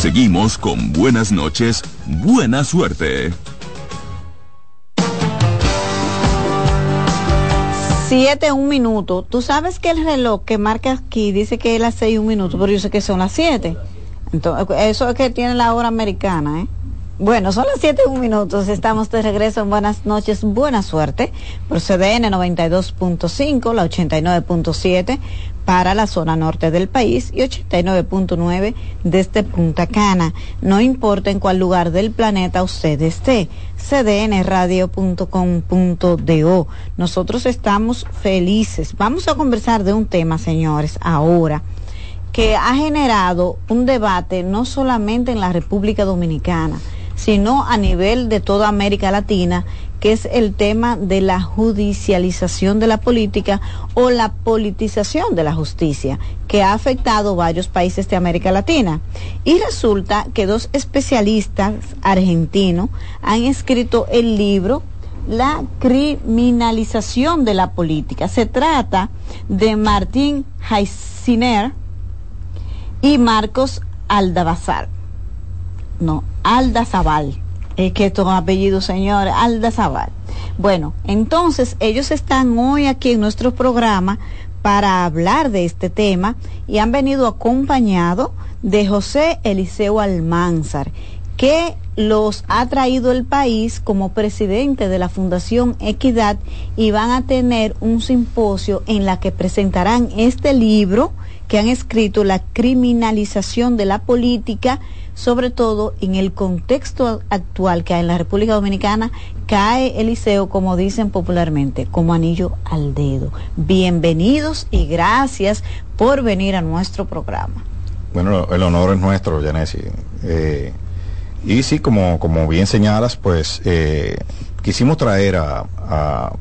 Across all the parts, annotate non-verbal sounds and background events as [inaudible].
Seguimos con buenas noches, buena suerte. Siete, un minuto. Tú sabes que el reloj que marca aquí dice que es las seis, un minuto, pero yo sé que son las siete. Entonces, eso es que tiene la hora americana, ¿eh? Bueno, son las siete, un minuto. Estamos de regreso en Buenas noches, buena suerte. Por CDN 92.5, la 89.7 para la zona norte del país y 89.9 desde Punta Cana. No importa en cuál lugar del planeta usted esté. cdnradio.com.do. Nosotros estamos felices. Vamos a conversar de un tema, señores, ahora que ha generado un debate no solamente en la República Dominicana, sino a nivel de toda América Latina, que es el tema de la judicialización de la política o la politización de la justicia, que ha afectado varios países de América Latina. Y resulta que dos especialistas argentinos han escrito el libro la criminalización de la política. Se trata de Martín Heisiner y Marcos Aldabazar. No, Aldazabal. Es que estos apellidos, señores, Aldazabal. Bueno, entonces ellos están hoy aquí en nuestro programa para hablar de este tema y han venido acompañados de José Eliseo Almanzar, que los ha traído el país como presidente de la Fundación Equidad y van a tener un simposio en la que presentarán este libro que han escrito la criminalización de la política, sobre todo en el contexto actual que hay en la República Dominicana, cae Eliseo, como dicen popularmente, como anillo al dedo. Bienvenidos y gracias por venir a nuestro programa. Bueno, el honor es nuestro, Yanesi. Eh, y sí, como, como bien señalas, pues eh, quisimos traer a, a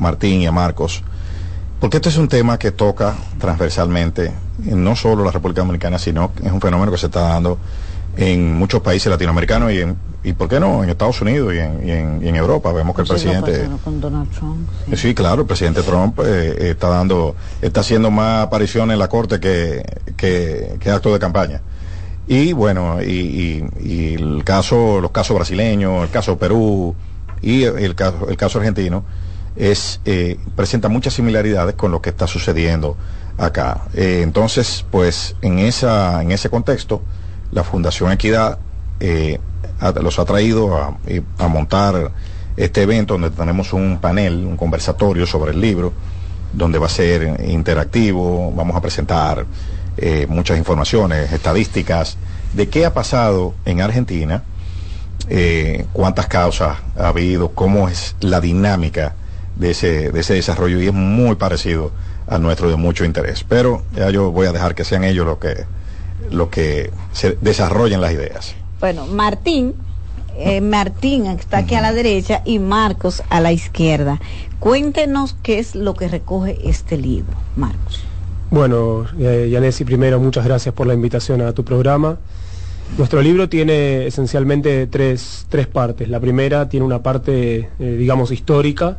Martín y a Marcos, porque este es un tema que toca transversalmente, en no solo la República Dominicana, sino que es un fenómeno que se está dando en muchos países latinoamericanos y, en, y ¿por qué no?, en Estados Unidos y en, y en, y en Europa. Vemos que el lo presidente... pasaron con Donald Trump, sí. Sí, claro, el presidente Trump eh, está dando, está haciendo más apariciones en la corte que, que, que actos de campaña. Y bueno, y, y- y el caso, los casos brasileños, el caso Perú y el caso, el caso argentino es eh, presenta muchas similaridades con lo que está sucediendo acá. Eh, entonces, pues en esa, en ese contexto, la Fundación Equidad eh, los ha traído a, eh, a montar este evento donde tenemos un panel, un conversatorio sobre el libro, donde va a ser interactivo, vamos a presentar eh, muchas informaciones, estadísticas de qué ha pasado en Argentina, eh, cuántas causas ha habido, cómo es la dinámica de ese, de ese desarrollo y es muy parecido al nuestro de mucho interés. Pero ya yo voy a dejar que sean ellos los que, los que se desarrollen las ideas. Bueno, Martín, eh, Martín está aquí a la derecha y Marcos a la izquierda. Cuéntenos qué es lo que recoge este libro, Marcos. Bueno, eh, Yanesi, primero muchas gracias por la invitación a tu programa. Nuestro libro tiene esencialmente tres, tres partes. La primera tiene una parte, eh, digamos, histórica,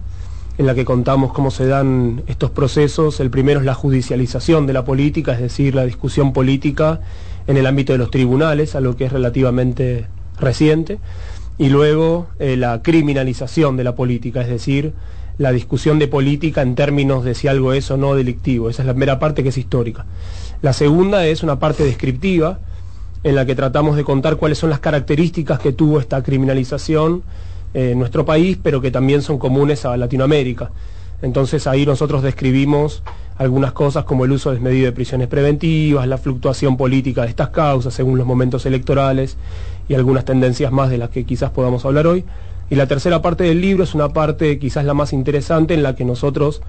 en la que contamos cómo se dan estos procesos. El primero es la judicialización de la política, es decir, la discusión política en el ámbito de los tribunales, algo que es relativamente reciente. y luego eh, la criminalización de la política, es decir, la discusión de política en términos de si algo es o no delictivo. Esa es la primera parte que es histórica. La segunda es una parte descriptiva, en la que tratamos de contar cuáles son las características que tuvo esta criminalización en nuestro país, pero que también son comunes a Latinoamérica. Entonces ahí nosotros describimos algunas cosas como el uso desmedido de prisiones preventivas, la fluctuación política de estas causas según los momentos electorales y algunas tendencias más de las que quizás podamos hablar hoy. Y la tercera parte del libro es una parte quizás la más interesante en la que nosotros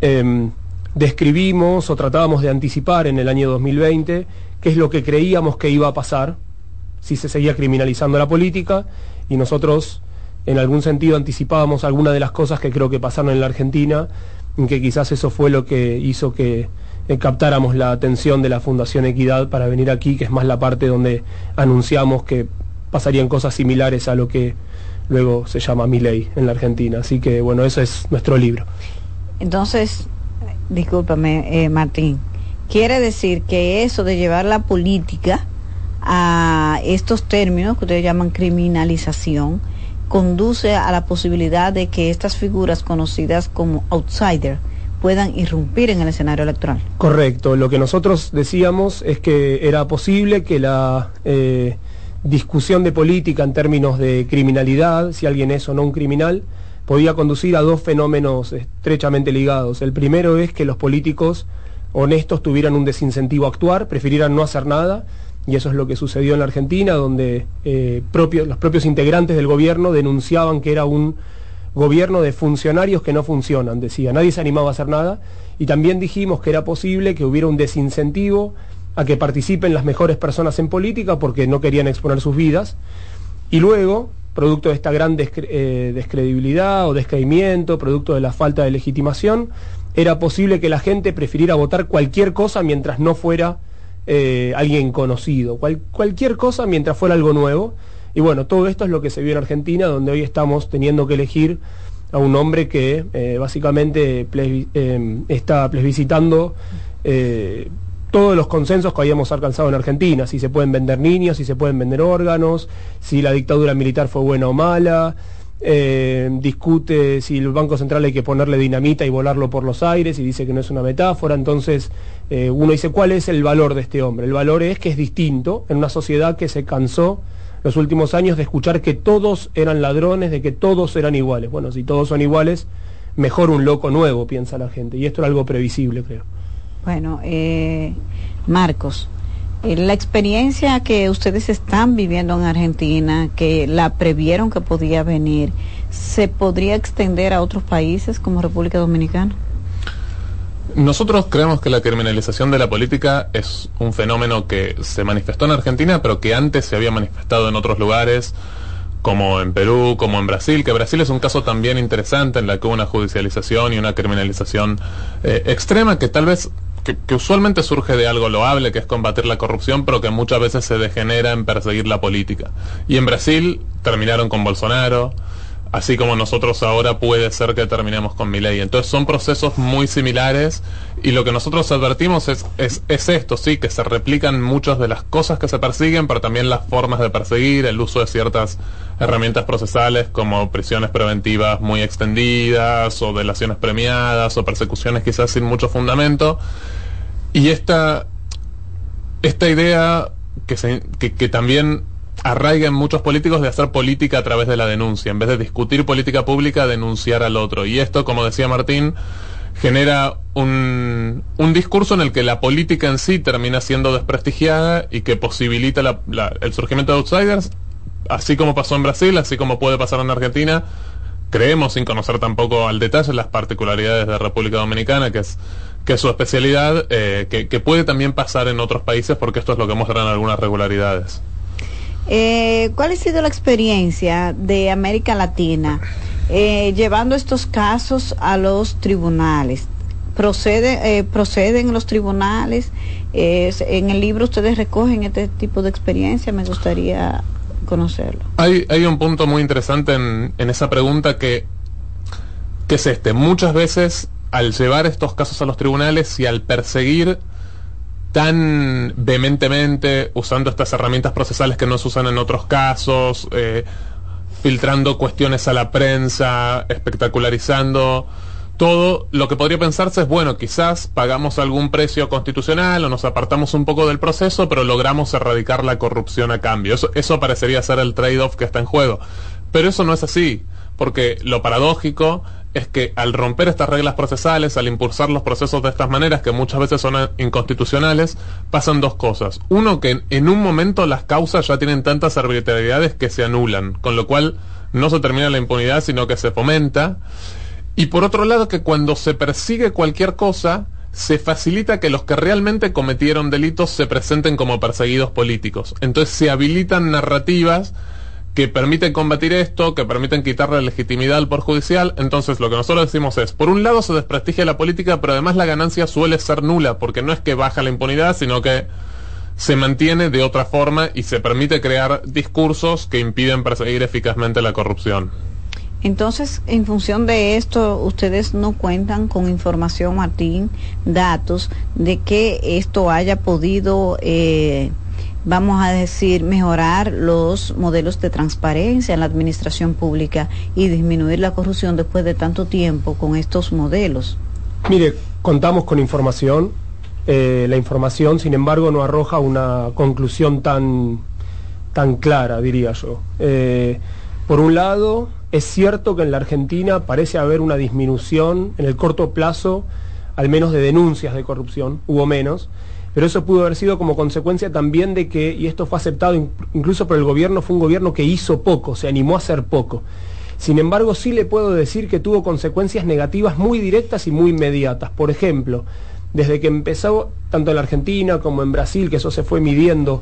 em, describimos o tratábamos de anticipar en el año 2020 qué es lo que creíamos que iba a pasar si se seguía criminalizando la política y nosotros en algún sentido anticipábamos algunas de las cosas que creo que pasaron en la Argentina, y que quizás eso fue lo que hizo que eh, captáramos la atención de la Fundación Equidad para venir aquí, que es más la parte donde anunciamos que pasarían cosas similares a lo que luego se llama Mi Ley en la Argentina. Así que bueno, eso es nuestro libro. Entonces, discúlpame, eh, Martín, quiere decir que eso de llevar la política a estos términos que ustedes llaman criminalización, conduce a la posibilidad de que estas figuras conocidas como outsider puedan irrumpir en el escenario electoral. Correcto, lo que nosotros decíamos es que era posible que la eh, discusión de política en términos de criminalidad, si alguien es o no un criminal, podía conducir a dos fenómenos estrechamente ligados. El primero es que los políticos honestos tuvieran un desincentivo a actuar, prefirieran no hacer nada, y eso es lo que sucedió en la Argentina, donde eh, los propios integrantes del gobierno denunciaban que era un gobierno de funcionarios que no funcionan, decía, nadie se animaba a hacer nada, y también dijimos que era posible que hubiera un desincentivo a que participen las mejores personas en política porque no querían exponer sus vidas, y luego, producto de esta gran eh, descredibilidad o descreimiento, producto de la falta de legitimación, era posible que la gente prefiriera votar cualquier cosa mientras no fuera eh, alguien conocido, cualquier cosa mientras fuera algo nuevo. Y bueno, todo esto es lo que se vio en Argentina, donde hoy estamos teniendo que elegir a un hombre que eh, básicamente eh, está plebiscitando todos los consensos que habíamos alcanzado en Argentina, si se pueden vender niños, si se pueden vender órganos, si la dictadura militar fue buena o mala, eh, discute si el Banco Central hay que ponerle dinamita y volarlo por los aires y dice que no es una metáfora. Entonces eh, uno dice, ¿cuál es el valor de este hombre? El valor es que es distinto en una sociedad que se cansó los últimos años de escuchar que todos eran ladrones, de que todos eran iguales. Bueno, si todos son iguales, mejor un loco nuevo, piensa la gente. Y esto era algo previsible, creo. Bueno, eh, Marcos, la experiencia que ustedes están viviendo en Argentina, que la previeron que podía venir, ¿se podría extender a otros países como República Dominicana? Nosotros creemos que la criminalización de la política es un fenómeno que se manifestó en Argentina, pero que antes se había manifestado en otros lugares, como en Perú, como en Brasil, que Brasil es un caso también interesante en la que hubo una judicialización y una criminalización eh, extrema que tal vez que, usualmente surge de algo loable, que es combatir la corrupción, pero que muchas veces se degenera en perseguir la política. Y en Brasil terminaron con Bolsonaro, así como nosotros ahora puede ser que terminemos con Milei. Entonces son procesos muy similares y lo que nosotros advertimos es, es, es, esto, sí, que se replican muchas de las cosas que se persiguen, pero también las formas de perseguir, el uso de ciertas herramientas procesales como prisiones preventivas muy extendidas o delaciones premiadas o persecuciones quizás sin mucho fundamento. Y esta, esta idea que, se, que, también arraiga en muchos políticos de hacer política a través de la denuncia, en vez de discutir política pública, denunciar al otro. Y esto, como decía Martín, genera un, un discurso en el que la política en sí termina siendo desprestigiada y que posibilita la, la, el surgimiento de outsiders, así como pasó en Brasil, así como puede pasar en Argentina. Creemos, sin conocer tampoco al detalle, las particularidades de República Dominicana, que es que su especialidad, eh, que, que puede también pasar en otros países porque esto es lo que muestran algunas regularidades. Eh, ¿Cuál ha sido la experiencia de América Latina eh, llevando estos casos a los tribunales? Procede, eh, ¿Proceden los tribunales? en el libro ustedes recogen este tipo de experiencia, me gustaría conocerlo. Hay, hay un punto muy interesante en, en esa pregunta que, que es este. Muchas veces al llevar estos casos a los tribunales y al perseguir tan vehementemente usando estas herramientas procesales que no se usan en otros casos, eh, filtrando cuestiones a la prensa, espectacularizando todo lo que podría pensarse es, bueno, quizás pagamos algún precio constitucional o nos apartamos un poco del proceso, pero logramos erradicar la corrupción a cambio. Eso, eso parecería ser el trade-off que está en juego. Pero eso no es así, porque lo paradójico es que al romper estas reglas procesales, al impulsar los procesos de estas maneras, que muchas veces son inconstitucionales, pasan dos cosas. Uno, que en un momento las causas ya tienen tantas arbitrariedades que se anulan, con lo cual no se termina la impunidad, sino que se fomenta. Y por otro lado, que cuando se persigue cualquier cosa, se facilita que los que realmente cometieron delitos se presenten como perseguidos políticos. Entonces se habilitan narrativas que permiten combatir esto, que permiten quitarle legitimidad al Poder Judicial. Entonces lo que nosotros decimos es, por un lado se desprestigia la política, pero además la ganancia suele ser nula, porque no es que baja la impunidad, sino que se mantiene de otra forma y se permite crear discursos que impiden perseguir eficazmente la corrupción. Entonces, en función de esto, ustedes no cuentan con información, Martín, datos de que esto haya podido, eh, vamos a decir, mejorar los modelos de transparencia en la administración pública y disminuir la corrupción después de tanto tiempo con estos modelos. Mire, contamos con información. Eh, la información, sin embargo, no arroja una conclusión tan, tan clara, diría yo. Eh, por un lado, es cierto que en la Argentina parece haber una disminución en el corto plazo, al menos de denuncias de corrupción, hubo menos, pero eso pudo haber sido como consecuencia también de que, y esto fue aceptado incluso por el gobierno, fue un gobierno que hizo poco, se animó a hacer poco. Sin embargo, sí le puedo decir que tuvo consecuencias negativas muy directas y muy inmediatas. Por ejemplo, desde que empezó, tanto en la Argentina como en Brasil, que eso se fue midiendo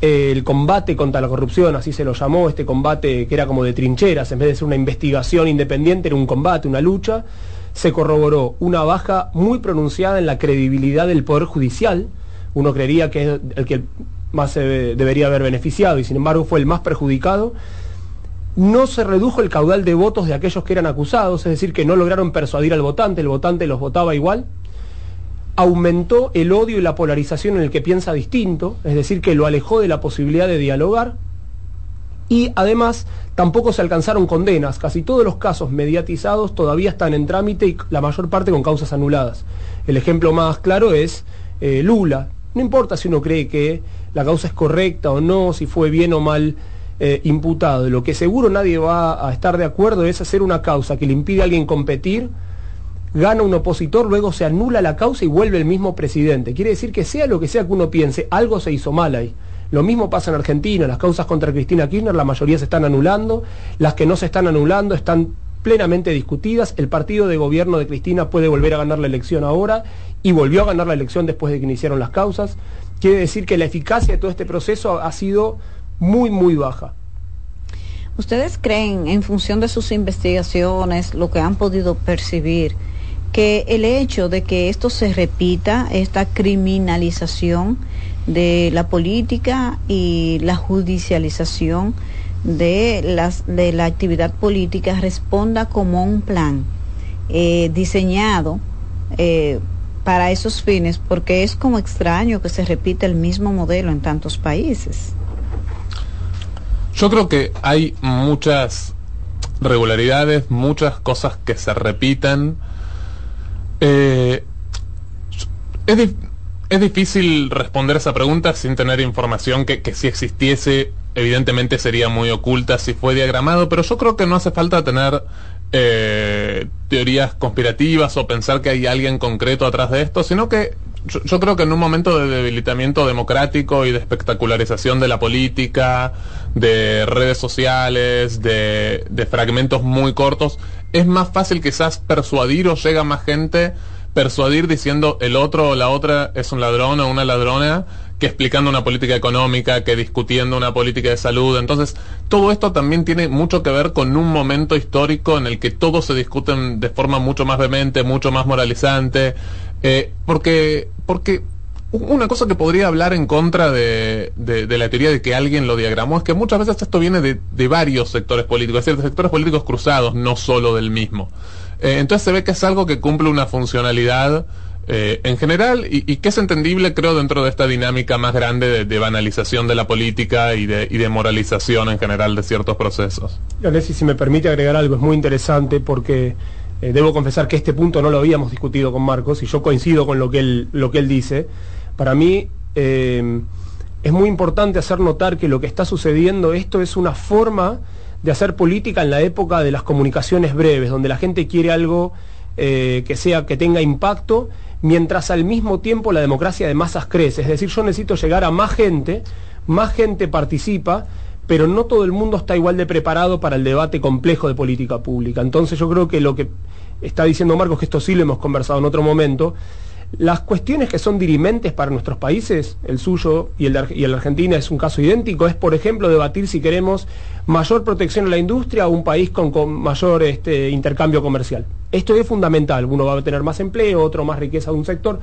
el combate contra la corrupción, así se lo llamó, este combate que era como de trincheras, en vez de ser una investigación independiente, era un combate, una lucha, se corroboró una baja muy pronunciada en la credibilidad del Poder Judicial, uno creería que es el que más se debería haber beneficiado y sin embargo fue el más perjudicado, no se redujo el caudal de votos de aquellos que eran acusados, es decir, que no lograron persuadir al votante, el votante los votaba igual, aumentó el odio y la polarización en el que piensa distinto, es decir, que lo alejó de la posibilidad de dialogar, y además tampoco se alcanzaron condenas, casi todos los casos mediatizados todavía están en trámite y la mayor parte con causas anuladas. El ejemplo más claro es eh, Lula. No importa si uno cree que la causa es correcta o no, si fue bien o mal eh, imputado, lo que seguro nadie va a estar de acuerdo es hacer una causa que le impide a alguien competir, gana un opositor, luego se anula la causa y vuelve el mismo presidente. Quiere decir que sea lo que sea que uno piense, algo se hizo mal ahí. Lo mismo pasa en Argentina, las causas contra Cristina Kirchner, la mayoría se están anulando, las que no se están anulando están plenamente discutidas, el partido de gobierno de Cristina puede volver a ganar la elección ahora y volvió a ganar la elección después de que iniciaron las causas. Quiere decir que la eficacia de todo este proceso ha sido muy, muy baja. ¿Ustedes creen, en función de sus investigaciones, lo que han podido percibir, que el hecho de que esto se repita, esta criminalización de la política y la judicialización de, las, de la actividad política responda como un plan eh, diseñado eh, para esos fines, porque es como extraño que se repita el mismo modelo en tantos países. Yo creo que hay muchas regularidades, muchas cosas que se repiten eh, es, es, difícil responder esa pregunta sin tener información que, si existiese, evidentemente sería muy oculta si fue diagramado, pero yo creo que no hace falta tener eh, teorías conspirativas o pensar que hay alguien concreto atrás de esto, sino que yo, creo que en un momento de debilitamiento democrático y de espectacularización de la política, de redes sociales, de, de fragmentos muy cortos, es más fácil quizás persuadir o llega más gente persuadir diciendo el otro o la otra es un ladrón o una ladrona que explicando una política económica, que discutiendo una política de salud. Entonces, todo esto también tiene mucho que ver con un momento histórico en el que todos se discuten de forma mucho más vehemente, mucho más moralizante, eh, porque, porque una cosa que podría hablar en contra de, de, la teoría de que alguien lo diagramó es que muchas veces esto viene de, de varios sectores políticos, es decir, de sectores políticos cruzados, no solo del mismo. Eh, entonces se ve que es algo que cumple una funcionalidad eh, en general y, que es entendible, creo, dentro de esta dinámica más grande de, banalización de la política y de, y moralización en general de ciertos procesos. Alessi, si me permite agregar algo, es muy interesante porque eh, debo confesar que este punto no lo habíamos discutido con Marcos y yo coincido con lo que él, lo que él dice. Para mí eh, es muy importante hacer notar que lo que está sucediendo, esto es una forma de hacer política en la época de las comunicaciones breves, donde la gente quiere algo que sea que tenga impacto mientras al mismo tiempo la democracia de masas crece. Es decir, yo necesito llegar a más gente, más gente participa, pero no todo el mundo está igual de preparado para el debate complejo de política pública. Entonces yo creo que lo que está diciendo Marcos, que esto sí lo hemos conversado en otro momento, las cuestiones que son dirimentes para nuestros países, el suyo y el, de, Argentina es un caso idéntico, es por ejemplo debatir si queremos mayor protección a la industria o un país con, mayor este, intercambio comercial. Esto es fundamental, uno va a tener más empleo, otro más riqueza de un sector.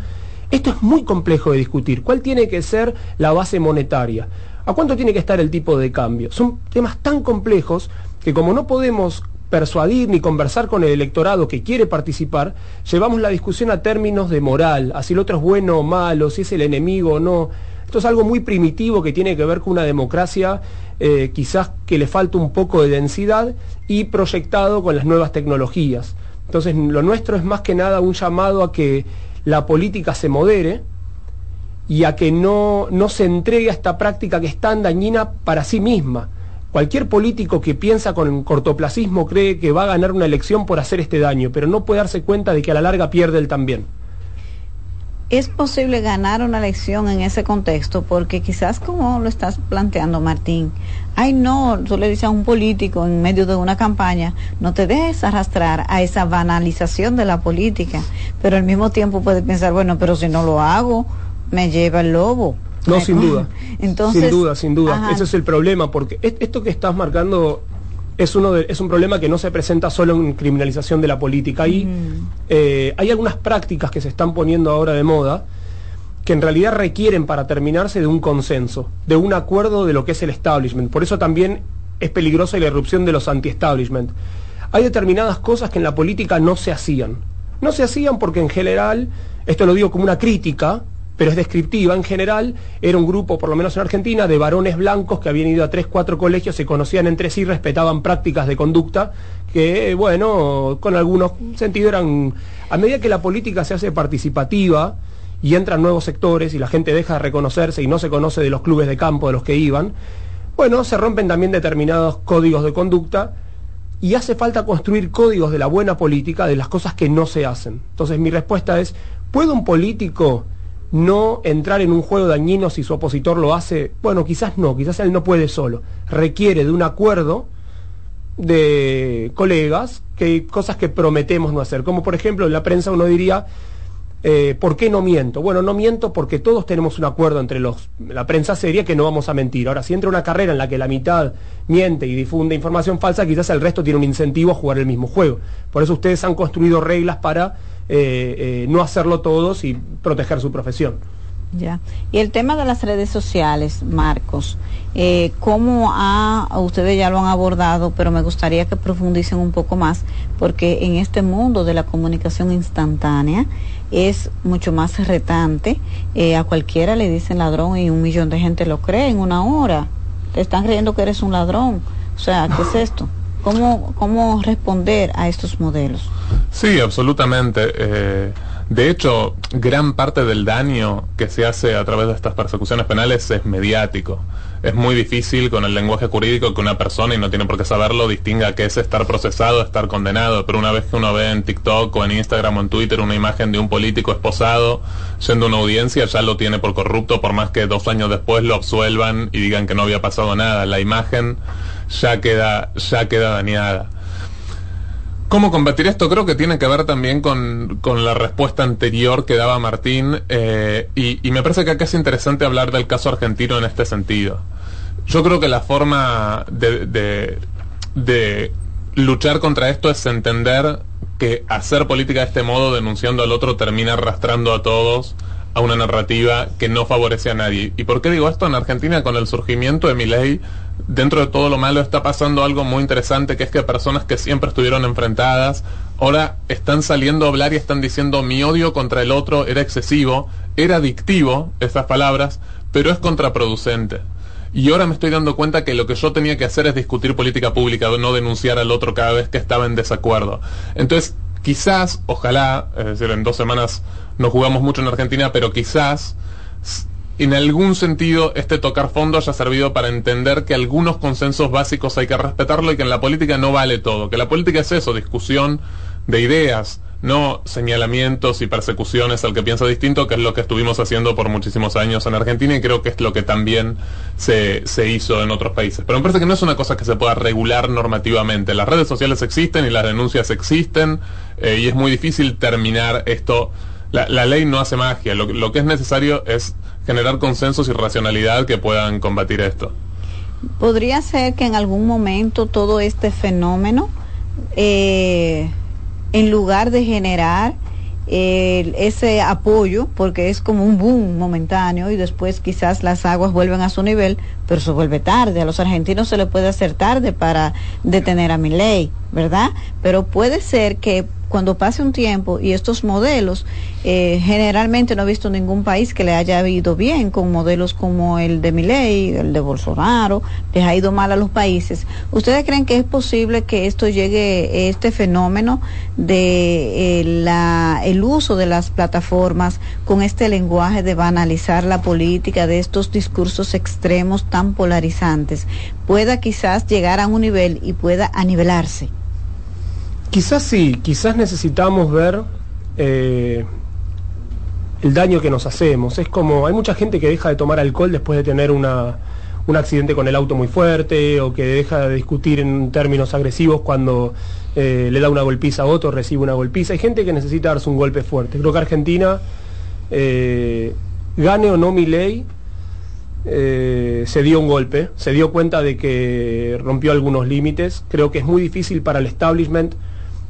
Esto es muy complejo de discutir. ¿Cuál tiene que ser la base monetaria? ¿A cuánto tiene que estar el tipo de cambio? Son temas tan complejos que como no podemos persuadir ni conversar con el electorado que quiere participar, llevamos la discusión a términos de moral, a si el otro es bueno o malo, si es el enemigo o no. Esto es algo muy primitivo que tiene que ver con una democracia eh, quizás que le falta un poco de densidad y proyectado con las nuevas tecnologías. Entonces lo nuestro es más que nada un llamado a que la política se modere y a que no, no se entregue a esta práctica que es tan dañina para sí misma Cualquier político que piensa con cortoplacismo cree que va a ganar una elección por hacer este daño, pero no puede darse cuenta de que a la larga pierde él también. ¿Es posible ganar una elección en ese contexto? Porque quizás como lo estás planteando, Martín, ay no, tú le dices a un político en medio de una campaña, no te dejes arrastrar a esa banalización de la política, pero al mismo tiempo puede pensar, bueno, pero si no lo hago, me lleva el lobo. No, sin duda. [laughs] Entonces, sin duda, sin duda. Ese es el problema, porque esto que estás marcando es, uno es un problema que no se presenta solo en criminalización de la política. Hay, eh, hay algunas prácticas que se están poniendo ahora de moda que en realidad requieren para terminarse de un consenso, de un acuerdo de lo que es el establishment. Por eso también es peligrosa la irrupción de los anti-establishment. Hay determinadas cosas que en la política no se hacían. No se hacían porque en general, esto lo digo como una crítica, pero es descriptiva. En general, era un grupo, por lo menos en Argentina, de varones blancos que habían ido a tres, cuatro colegios, se conocían entre sí, respetaban prácticas de conducta que, bueno, con algunos sentidos eran... A medida que la política se hace participativa y entran nuevos sectores y la gente deja de reconocerse y no se conoce de los clubes de campo de los que iban, bueno, se rompen también determinados códigos de conducta y hace falta construir códigos de la buena política de las cosas que no se hacen. Entonces mi respuesta es, ¿puede un político no entrar en un juego dañino si su opositor lo hace, bueno, quizás no, quizás él no puede solo, requiere de un acuerdo de colegas, que hay cosas que prometemos no hacer, como por ejemplo en la prensa uno diría, eh, ¿por qué no miento? Bueno, no miento porque todos tenemos un acuerdo entre los, la prensa seria que no vamos a mentir. Ahora, si entra una carrera en la que la mitad miente y difunde información falsa, quizás el resto tiene un incentivo a jugar el mismo juego. Por eso ustedes han construido reglas para eh, eh, no hacerlo todos y proteger su profesión. Ya. Y el tema de las redes sociales, Marcos, eh, ¿cómo ha, ustedes ya lo han abordado, pero me gustaría que profundicen un poco más, porque en este mundo de la comunicación instantánea es mucho más retante. Eh, a cualquiera le dicen ladrón y un millón de gente lo cree en una hora. Te están creyendo que eres un ladrón. O sea, ¿qué es esto? ¿Cómo, cómo responder a estos modelos? Sí, absolutamente. Eh, de hecho, gran parte del daño que se hace a través de estas persecuciones penales es mediático. Es muy difícil con el lenguaje jurídico que una persona, y no tiene por qué saberlo, distinga qué es estar procesado, estar condenado. Pero una vez que uno ve en TikTok o en Instagram o en Twitter una imagen de un político esposado yendo a una audiencia, ya lo tiene por corrupto, por más que dos años después lo absuelvan y digan que no había pasado nada. La imagen ya queda, ya queda dañada. ¿Cómo combatir esto? Creo que tiene que ver también con, la respuesta anterior que daba Martín eh, y, me parece que acá es interesante hablar del caso argentino en este sentido. Yo creo que la forma de, de luchar contra esto es entender que hacer política de este modo, denunciando al otro, termina arrastrando a todos a una narrativa que no favorece a nadie. ¿Y por qué digo esto? En Argentina, con el surgimiento de mi ley, dentro de todo lo malo está pasando algo muy interesante, que es que personas que siempre estuvieron enfrentadas ahora están saliendo a hablar y están diciendo mi odio contra el otro era excesivo, era adictivo, esas palabras, pero es contraproducente. Y ahora me estoy dando cuenta que lo que yo tenía que hacer es discutir política pública, no denunciar al otro cada vez que estaba en desacuerdo. Entonces, quizás, ojalá, es decir, en dos semanas no jugamos mucho en Argentina, pero quizás en algún sentido este tocar fondo haya servido para entender que algunos consensos básicos hay que respetarlo y que en la política no vale todo, que la política es eso, discusión de ideas, no señalamientos y persecuciones al que piensa distinto, que es lo que estuvimos haciendo por muchísimos años en Argentina y creo que es lo que también se, se hizo en otros países. Pero me parece que no es una cosa que se pueda regular normativamente. Las redes sociales existen y las denuncias existen eh, y es muy difícil terminar esto. La, ley no hace magia, lo, lo que es necesario es generar consensos y racionalidad que puedan combatir esto. ¿Podría ser que en algún momento todo este fenómeno, eh, en lugar de generar ese apoyo, porque es como un boom momentáneo y después quizás las aguas vuelven a su nivel, pero se vuelve tarde. A los argentinos se les puede hacer tarde para detener a mi ley, ¿verdad? Pero puede ser que cuando pase un tiempo y estos modelos, eh, generalmente no he visto ningún país que le haya ido bien con modelos como el de Milei, el de Bolsonaro, les ha ido mal a los países. ¿Ustedes creen que es posible que esto llegue, este fenómeno de eh, la, el uso de las plataformas con este lenguaje de banalizar la política, de estos discursos extremos tan polarizantes, pueda quizás llegar a un nivel y pueda anivelarse? Quizás sí, quizás necesitamos ver eh, el daño que nos hacemos. Es como, hay mucha gente que deja de tomar alcohol después de tener una, un accidente con el auto muy fuerte o que deja de discutir en términos agresivos cuando eh, le da una golpiza a otro, recibe una golpiza. Hay gente que necesita darse un golpe fuerte. Creo que Argentina, eh, gane o no mi ley, se dio un golpe, se dio cuenta de que rompió algunos límites. Creo que es muy difícil para el establishment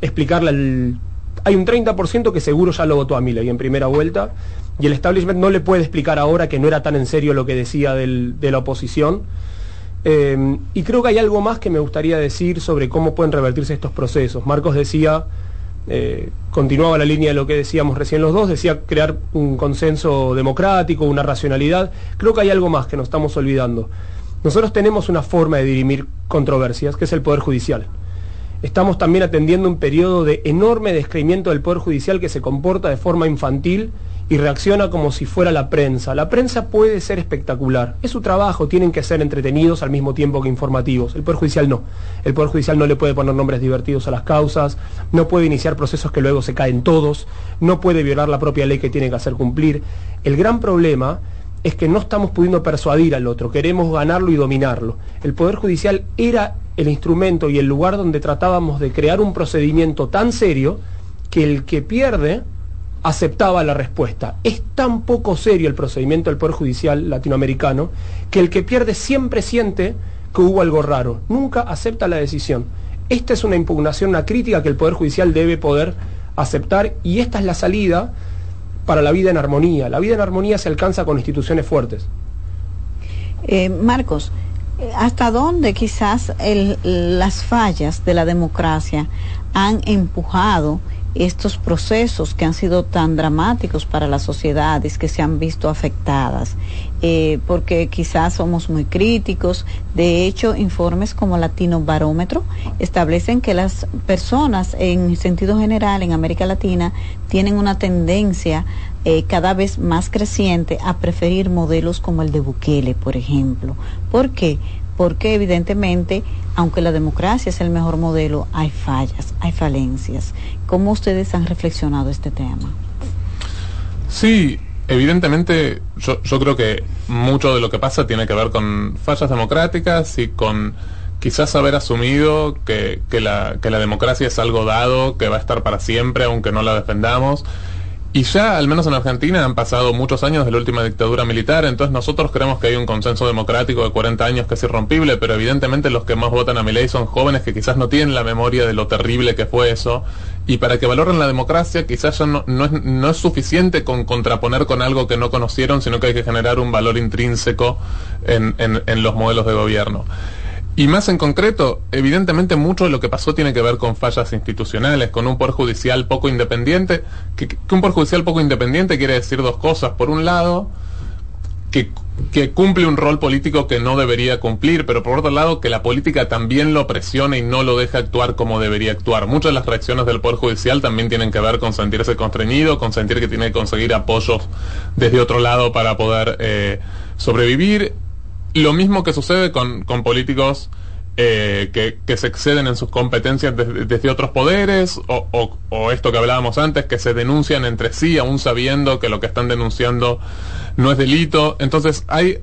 explicarle al... Hay un 30% que seguro ya lo votó a Milley en primera vuelta y el establishment no le puede explicar ahora que no era tan en serio lo que decía de la oposición. Eh, y creo que hay algo más que me gustaría decir sobre cómo pueden revertirse estos procesos. Marcos decía, eh, continuaba la línea de lo que decíamos recién los dos, decía crear un consenso democrático, una racionalidad. Creo que hay algo más que nos estamos olvidando. Nosotros tenemos una forma de dirimir controversias, que es el Poder Judicial. Estamos también atendiendo un periodo de enorme descreimiento del Poder Judicial que se comporta de forma infantil y reacciona como si fuera la prensa. La prensa puede ser espectacular, es su trabajo, tienen que ser entretenidos al mismo tiempo que informativos. El Poder Judicial no. El Poder Judicial no le puede poner nombres divertidos a las causas, no puede iniciar procesos que luego se caen todos, no puede violar la propia ley que tiene que hacer cumplir. El gran problema es que no estamos pudiendo persuadir al otro, queremos ganarlo y dominarlo. El Poder Judicial era el instrumento y el lugar donde tratábamos de crear un procedimiento tan serio que el que pierde aceptaba la respuesta. Es tan poco serio el procedimiento del Poder Judicial latinoamericano que el que pierde siempre siente que hubo algo raro, nunca acepta la decisión. Esta es una impugnación, una crítica que el Poder Judicial debe poder aceptar y esta es la salida para la vida en armonía. La vida en armonía se alcanza con instituciones fuertes. Eh, Marcos, hasta dónde quizás las fallas de la democracia han empujado estos procesos que han sido tan dramáticos para las sociedades que se han visto afectadas, eh, porque quizás somos muy críticos. De hecho, informes como Latino Barómetro establecen que las personas en sentido general en América Latina tienen una tendencia eh, cada vez más creciente a preferir modelos como el de Bukele, por ejemplo. ¿Por qué? Porque evidentemente, aunque la democracia es el mejor modelo, hay fallas, hay falencias. ¿Cómo ustedes han reflexionado este tema? Sí, evidentemente yo, yo creo que mucho de lo que pasa tiene que ver con fallas democráticas y con quizás haber asumido que, que, la, que la democracia es algo dado, que va a estar para siempre, aunque no la defendamos y ya, al menos en Argentina, han pasado muchos años de la última dictadura militar, entonces nosotros creemos que hay un consenso democrático de 40 años que es irrompible, pero evidentemente los que más votan a mi ley son jóvenes que quizás no tienen la memoria de lo terrible que fue eso, y para que valoren la democracia quizás ya no, es, suficiente con contraponer con algo que no conocieron, sino que hay que generar un valor intrínseco en los modelos de gobierno. Y más en concreto, evidentemente mucho de lo que pasó tiene que ver con fallas institucionales, con un poder judicial poco independiente, que, un poder judicial poco independiente quiere decir dos cosas. Por un lado, que, que, cumple un rol político que no debería cumplir, pero por otro lado que la política también lo presiona y no lo deja actuar como debería actuar. Muchas de las reacciones del Poder Judicial también tienen que ver con sentirse constreñido, con sentir que tiene que conseguir apoyos desde otro lado para poder eh, sobrevivir. Lo mismo que sucede con, políticos eh, que, se exceden en sus competencias desde, otros poderes, o, o, o, esto que hablábamos antes, que se denuncian entre sí, aún sabiendo que lo que están denunciando no es delito. Entonces hay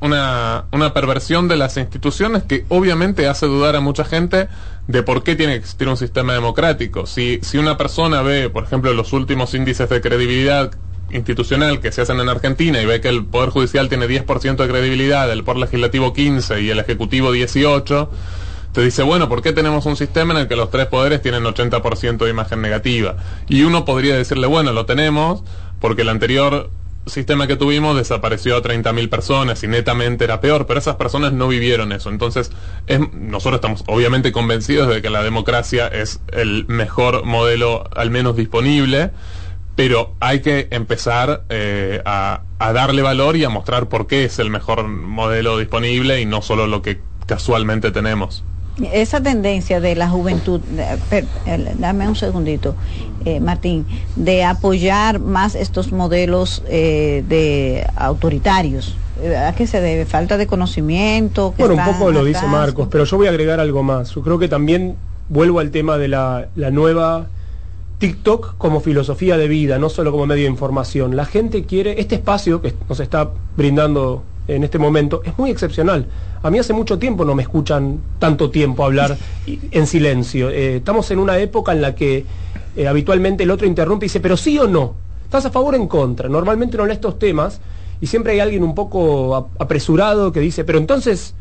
una, una perversión de las instituciones que obviamente hace dudar a mucha gente de por qué tiene que existir un sistema democrático. Si, si una persona ve, por ejemplo, los últimos índices de credibilidad institucional que se hacen en Argentina y ve que el Poder Judicial tiene 10% de credibilidad, el Poder Legislativo 15% y el Ejecutivo 18%, te dice, bueno, ¿por qué tenemos un sistema en el que los tres poderes tienen 80% de imagen negativa? Y uno podría decirle, bueno, lo tenemos porque el anterior sistema que tuvimos desapareció a 30.000 personas y netamente era peor, pero esas personas no vivieron eso. Entonces, es, nosotros estamos obviamente convencidos de que la democracia es el mejor modelo al menos disponible pero hay que empezar eh, a, a, darle valor y a mostrar por qué es el mejor modelo disponible y no solo lo que casualmente tenemos. Esa tendencia de la juventud, per, dame un segundito, eh, Martín, de apoyar más estos modelos eh, de autoritarios. ¿A qué se debe? ¿Falta de conocimiento? Bueno, un poco lo dice Marcos, pero yo voy a agregar algo más. Yo creo que también vuelvo al tema de la, la nueva TikTok como filosofía de vida, no solo como medio de información. La gente quiere, este espacio que nos está brindando en este momento es muy excepcional. A mí hace mucho tiempo no me escuchan tanto tiempo hablar en silencio. Eh, estamos en una época en la que eh, habitualmente el otro interrumpe y dice, pero sí o no, ¿estás a favor o en contra? Normalmente no lee estos temas y siempre hay alguien un poco apresurado que dice, pero entonces...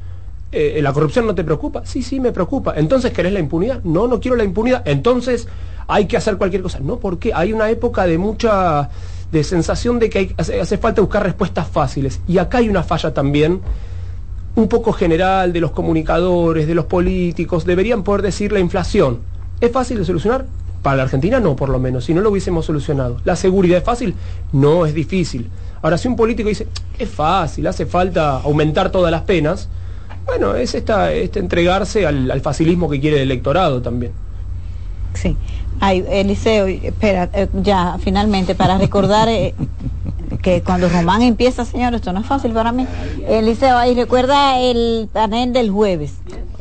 Eh, ¿La corrupción no te preocupa? Sí, sí, me preocupa. ¿Entonces querés la impunidad? No, no quiero la impunidad. Entonces hay que hacer cualquier cosa. No, porque hay una época de mucha de sensación de que hace, falta buscar respuestas fáciles. Y acá hay una falla también, un poco general, de los comunicadores, de los políticos. Deberían poder decir la inflación. ¿Es fácil de solucionar? Para la Argentina no, por lo menos, si no lo hubiésemos solucionado. ¿La seguridad es fácil? No, es difícil. Ahora, si un político dice, es fácil, hace falta aumentar todas las penas, bueno, es esta, este entregarse al, al facilismo que quiere el electorado también. Sí. Ay, Eliseo, espera, eh, ya, finalmente, para recordar eh, que cuando Román empieza, señor, esto no es fácil para mí. Eliseo, ahí recuerda el panel del jueves.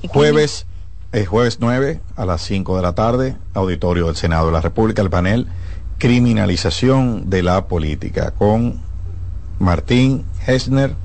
Jueves, eh, jueves 9 a las 5 de la tarde, auditorio del Senado de la República, el panel Criminalización de la Política, con Martín Hessner,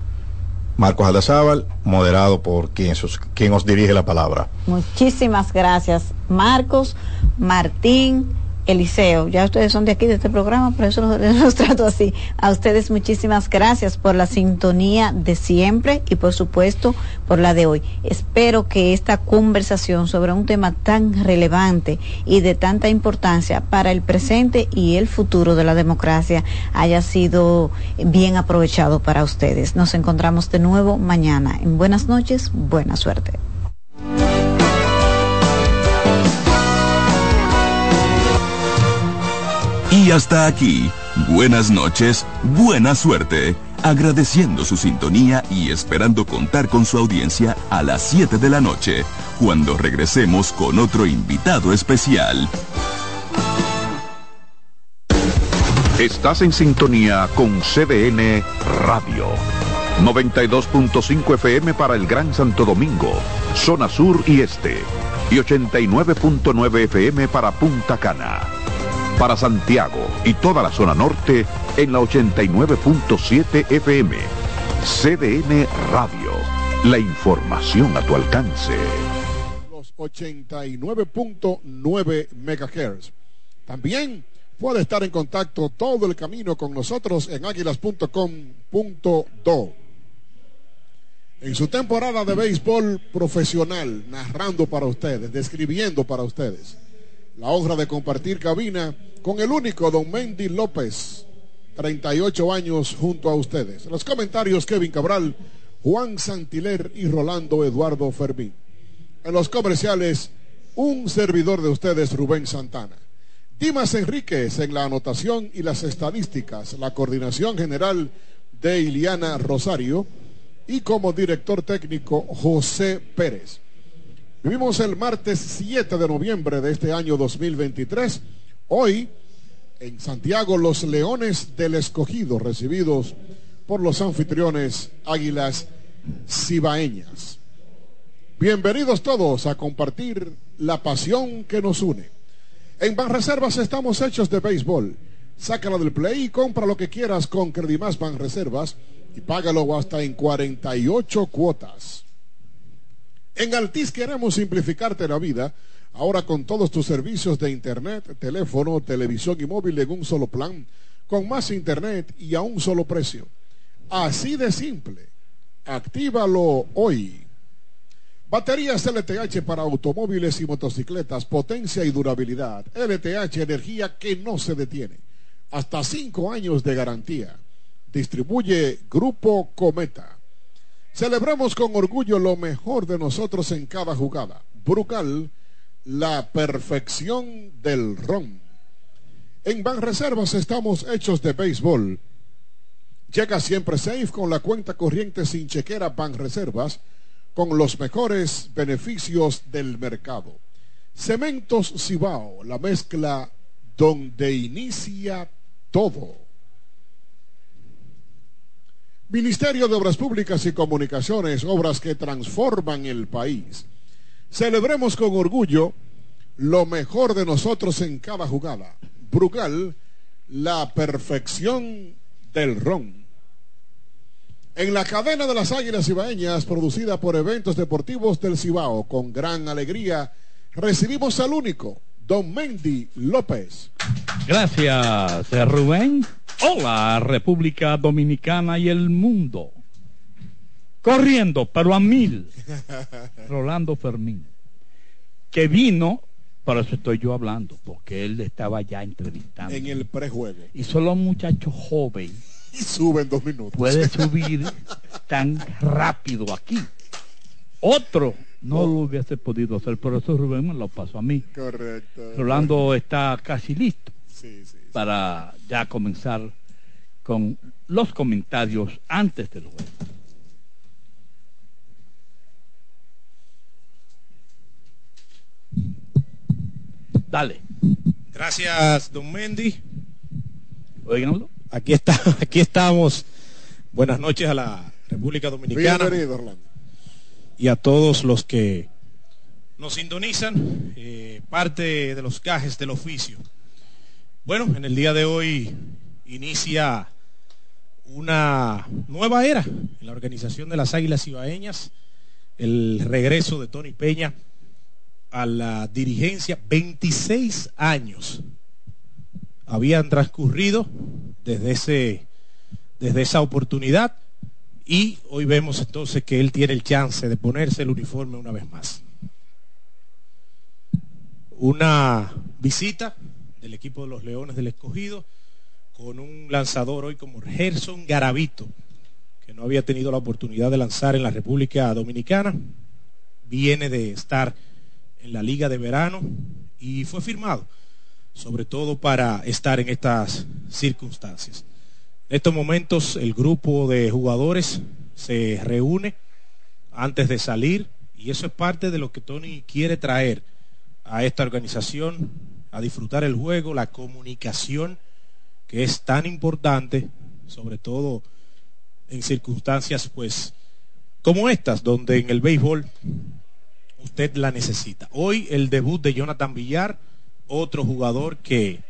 Marcos Aldazábal, moderado por quien, sus, quien os dirige la palabra. Muchísimas gracias, Marcos, Martín, Eliseo. Ya ustedes son de aquí, de este programa, por eso [laughs] los, trato así. A ustedes muchísimas gracias por la sintonía de siempre y por supuesto por la de hoy. Espero que esta conversación sobre un tema tan relevante y de tanta importancia para el presente y el futuro de la democracia haya sido bien aprovechado para ustedes. Nos encontramos de nuevo mañana. En buenas noches, buena suerte. Y hasta aquí, buenas noches, buena suerte, agradeciendo su sintonía y esperando contar con su audiencia a las 7 de la noche, cuando regresemos con otro invitado especial. Estás en sintonía con CDN Radio. 92.5 FM para el Gran Santo Domingo, zona sur y este, y 89.9 FM para Punta Cana para Santiago y toda la zona norte en la 89.7 FM. CDN Radio. La información a tu alcance. Los 89.9 MHz. También puede estar en contacto todo el camino con nosotros en águilas.com.do. En su temporada de béisbol profesional, narrando para ustedes, describiendo para ustedes la honra de compartir cabina con el único don Mendy López, 38 años junto a ustedes. En los comentarios Kevin Cabral, Juan Santiler y Rolando Eduardo Fermín. En los comerciales, un servidor de ustedes, Rubén Santana. Dimas Enríquez en la anotación y las estadísticas, la coordinación general de Iliana Rosario y como director técnico José Pérez. Vivimos el martes 7 de noviembre de este año 2023. Hoy, en Santiago, los Leones del Escogido, recibidos por los anfitriones Águilas Cibaeñas. Bienvenidos todos a compartir la pasión que nos une. En Banreservas estamos hechos de béisbol. Sácala del play y compra lo que quieras con Credimás Banreservas y págalo hasta en 48 cuotas. En Altis queremos simplificarte la vida. Ahora con todos tus servicios de internet, teléfono, televisión y móvil en un solo plan, con más internet y a un solo precio. Así de simple. Actívalo hoy. Baterías LTH para automóviles y motocicletas, potencia y durabilidad. LTH, energía que no se detiene. Hasta cinco años de garantía. Distribuye Grupo Cometa. Celebramos con orgullo lo mejor de nosotros en cada jugada. Brucal, la perfección del ron. En Banreservas estamos hechos de béisbol. Llega siempre safe con la cuenta corriente sin chequera Banreservas con los mejores beneficios del mercado. Cementos Cibao, la mezcla donde inicia todo. Ministerio de Obras Públicas y Comunicaciones, obras que transforman el país. Celebremos con orgullo lo mejor de nosotros en cada jugada. Brugal, la perfección del ron. En la cadena de las Águilas Cibaeñas, producida por Eventos Deportivos del Cibao, con gran alegría, recibimos al único, Don Mendy López. Gracias, Rubén. Hola, República Dominicana y el mundo. Corriendo, pero a mil. [laughs] Rolando Fermín. Que vino, por eso estoy yo hablando, porque él estaba ya entrevistando. En el prejuego. Y solo un muchacho joven y sube en dos minutos. Puede subir tan rápido aquí. Otro no lo hubiese podido hacer, por eso Rubén me lo pasó a mí. Correcto. Rolando está casi listo para ya comenzar con los comentarios antes del juego. Dale. Gracias, don Mendy. Oiganlo aquí, está, [laughs] aquí estamos. Buenas noches a la República Dominicana. Bienvenido, Orlando. Y a todos los que nos sintonizan, eh, parte de los cajes del oficio. Bueno, en el día de hoy inicia una nueva era en la organización de las Águilas Ibaeñas, el regreso de Tony Peña a la dirigencia, 26 años habían transcurrido desde, ese, desde esa oportunidad y hoy vemos entonces que él tiene el chance de ponerse el uniforme una vez más. Una visita del equipo de los Leones del Escogido con un lanzador hoy como Gerson Garavito, que no había tenido la oportunidad de lanzar en la República Dominicana, viene de estar en la Liga de Verano y fue firmado sobre todo para estar en estas circunstancias. En estos momentos el grupo de jugadores se reúne antes de salir y eso es parte de lo que Tony quiere traer a esta organización, a disfrutar el juego, la comunicación que es tan importante, sobre todo en circunstancias pues como estas, donde en el béisbol usted la necesita. Hoy el debut de Jonathan Villar otro jugador que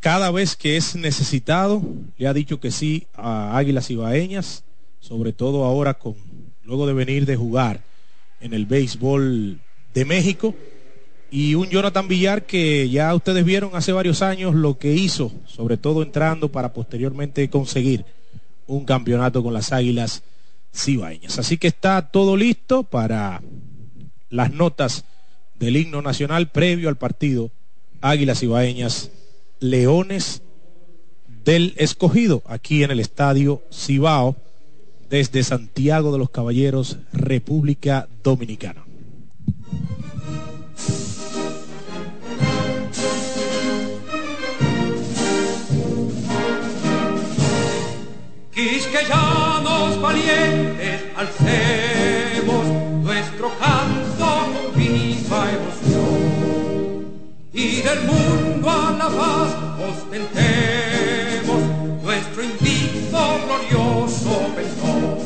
cada vez que es necesitado le ha dicho que sí a Águilas Ibaeñas, sobre todo ahora con luego de venir de jugar en el béisbol de México y un Jonathan Villar que ya ustedes vieron hace varios años lo que hizo, sobre todo entrando para posteriormente conseguir un campeonato con las Águilas Cibaeñas. Así que está todo listo para las notas del himno nacional previo al partido Águilas Ibaeñas Leones del Escogido aquí en el Estadio Cibao desde Santiago de los Caballeros, República Dominicana. Valientes alcemos nuestro canto con viva emoción y del mundo a la paz ostentemos nuestro invicto glorioso pendón.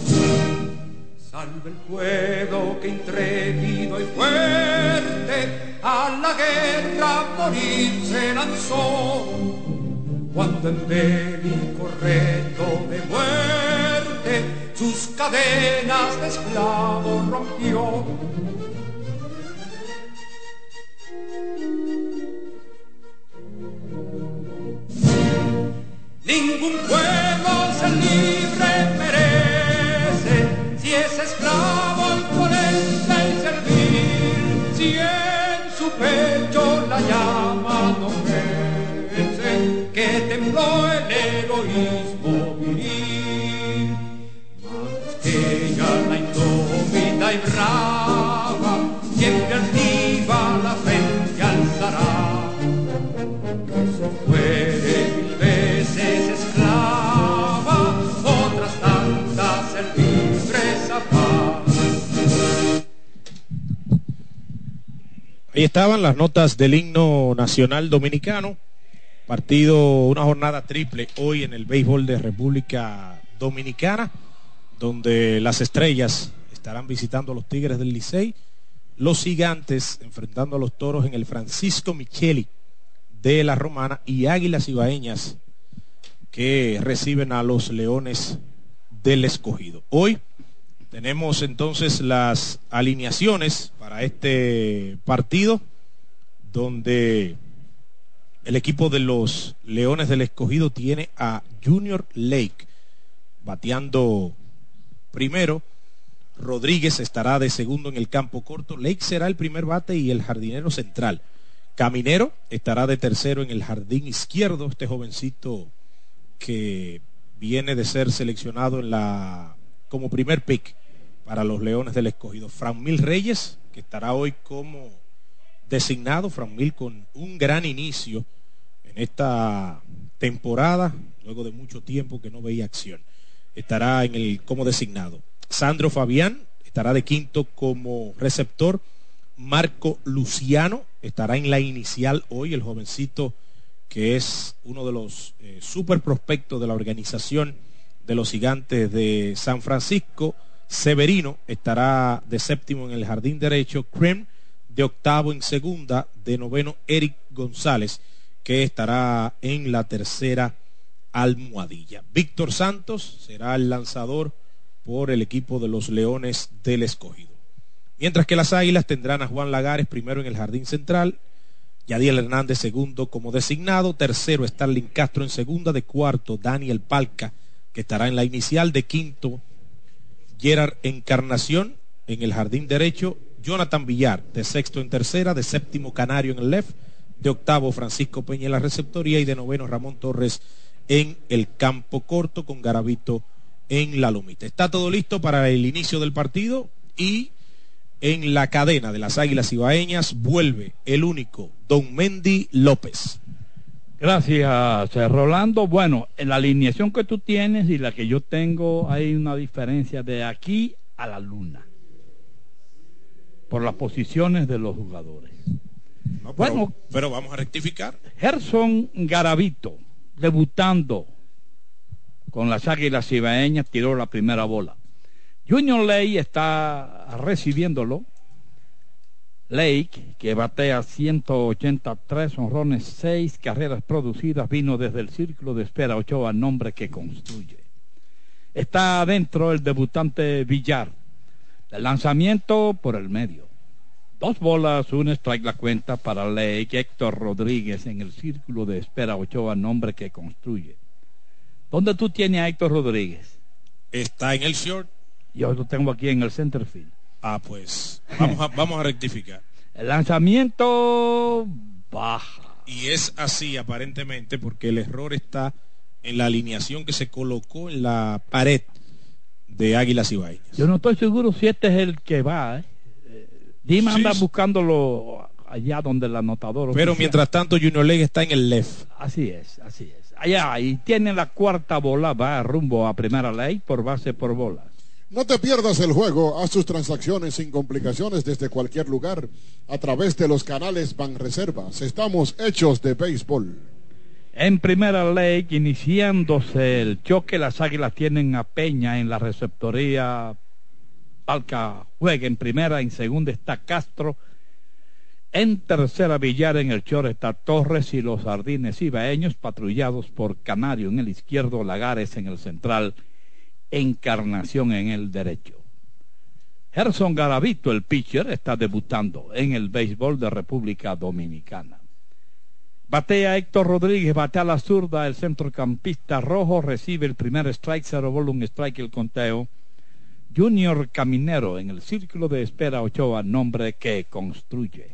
Salve el pueblo que intrépido y fuerte a la guerra morir se lanzó cuando en bélico reto de muerte cadenas de esclavo rompió. Ningún pueblo ser libre merece si es esclavo imponente y servir, si en su pecho la llama Ahí estaban las notas del himno nacional dominicano. Partido, una jornada triple hoy en el béisbol de República Dominicana, donde las estrellas estarán visitando a los Tigres del Licey, los gigantes enfrentando a los toros en el Francisco Micheli de la Romana y Águilas Ibaeñas que reciben a los Leones del Escogido. Hoy tenemos entonces las alineaciones para este partido donde el equipo de los Leones del Escogido tiene a Junior Lake bateando primero. Rodríguez estará de segundo en el campo corto. Lake será el primer bate y el jardinero central. Caminero estará de tercero en el jardín izquierdo. Este jovencito que viene de ser seleccionado como primer pick para los Leones del Escogido. Fran Mil Reyes, que estará hoy como designado, Fran Mil con un gran inicio en esta temporada, luego de mucho tiempo que no veía acción. Estará en el como designado. Sandro Fabián estará de quinto como receptor. Marco Luciano estará en la inicial hoy, el jovencito que es uno de los eh, super prospectos de la organización de los gigantes de San Francisco. Severino estará de séptimo en el jardín derecho. Krem de octavo en segunda. De noveno, Eric González, que estará en la tercera almohadilla. Víctor Santos será el lanzador por el equipo de los Leones del Escogido. Mientras que las Águilas tendrán a Juan Lagares primero en el jardín central, Yadiel Hernández segundo como designado, tercero Starling Castro en segunda, de cuarto Daniel Palca, que estará en la inicial, de quinto Gerard Encarnación en el jardín derecho, Jonathan Villar de sexto en tercera, de séptimo Canario en el left, de octavo Francisco Peña en la receptoría y de noveno Ramón Torres en el campo corto con Garavito en la lomita. Está todo listo para el inicio del partido y en la cadena de las Águilas Ibaeñas vuelve el único Don Mendy López. Gracias, eh, Rolando. Bueno, en la alineación que tú tienes y la que yo tengo hay una diferencia de aquí a la luna por las posiciones de los jugadores. No, pero, Bueno. pero vamos a rectificar. Gerson Garavito, debutando con las Águilas Ibaeñas, tiró la primera bola. Junior Ley está recibiéndolo. Lake, que batea 183 honrones, 6 carreras producidas, vino desde el círculo de espera Ochoa, nombre que construye. Está adentro el debutante Villar. El lanzamiento por el medio. Dos bolas, un strike la cuenta para Lake, Héctor Rodríguez en el círculo de espera Ochoa, nombre que construye. ¿Dónde tú tienes a Héctor Rodríguez? Está en el short. Yo lo tengo aquí en el center field. Ah, pues vamos a, vamos a rectificar. [laughs] El lanzamiento baja. Y es así aparentemente porque el error está en la alineación que se colocó en la pared de Águilas Ibaeñas. Yo no estoy seguro si este es el que va. ¿eh? Eh, Dime Sí, anda buscándolo allá donde el anotador. Pero oficial. mientras tanto Junior League está en el left. Así es, así es. Allá, y tiene la cuarta bola, va rumbo a primera ley por base por bolas. No te pierdas el juego, haz tus transacciones sin complicaciones desde cualquier lugar a través de los canales Banreservas. Estamos hechos de béisbol. En primera ley, iniciándose el choque, las águilas tienen a Peña en la receptoría. Palca juega en primera, en segunda está Castro. En tercera Villar, en el short está Torres y los jardines ibaeños patrullados por Canario en el izquierdo, Lagares en el central, Encarnación en el derecho. Gerson Garavito, el pitcher, está debutando en el béisbol de República Dominicana. Batea Héctor Rodríguez, batea la zurda, el centrocampista rojo recibe el primer strike, cero un strike el conteo. Junior Caminero en el círculo de espera Ochoa, nombre que construye.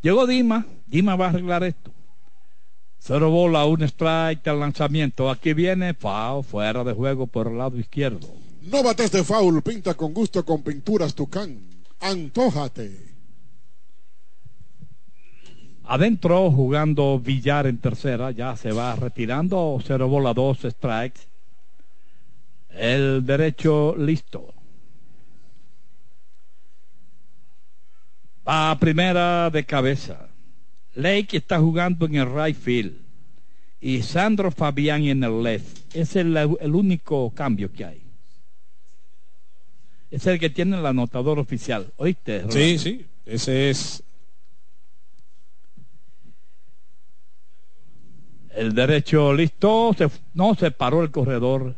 Llegó Dima, Dima va a arreglar esto. Cero bola, un strike al lanzamiento. Aquí viene Fao, fuera de juego por el lado izquierdo. No bates de foul, pinta con gusto con pinturas Tucán. Antójate. Adentro jugando Villar en tercera, ya se va retirando, cero bola, dos strikes. El derecho listo. Va a primera de cabeza. Lake está jugando en el right field. Y Sandro Fabián en el left. Es el, el único cambio que hay. Es el que tiene el anotador oficial. ¿Oíste? Rolando? Sí, sí. Ese es El derecho listo, se, no se paró el corredor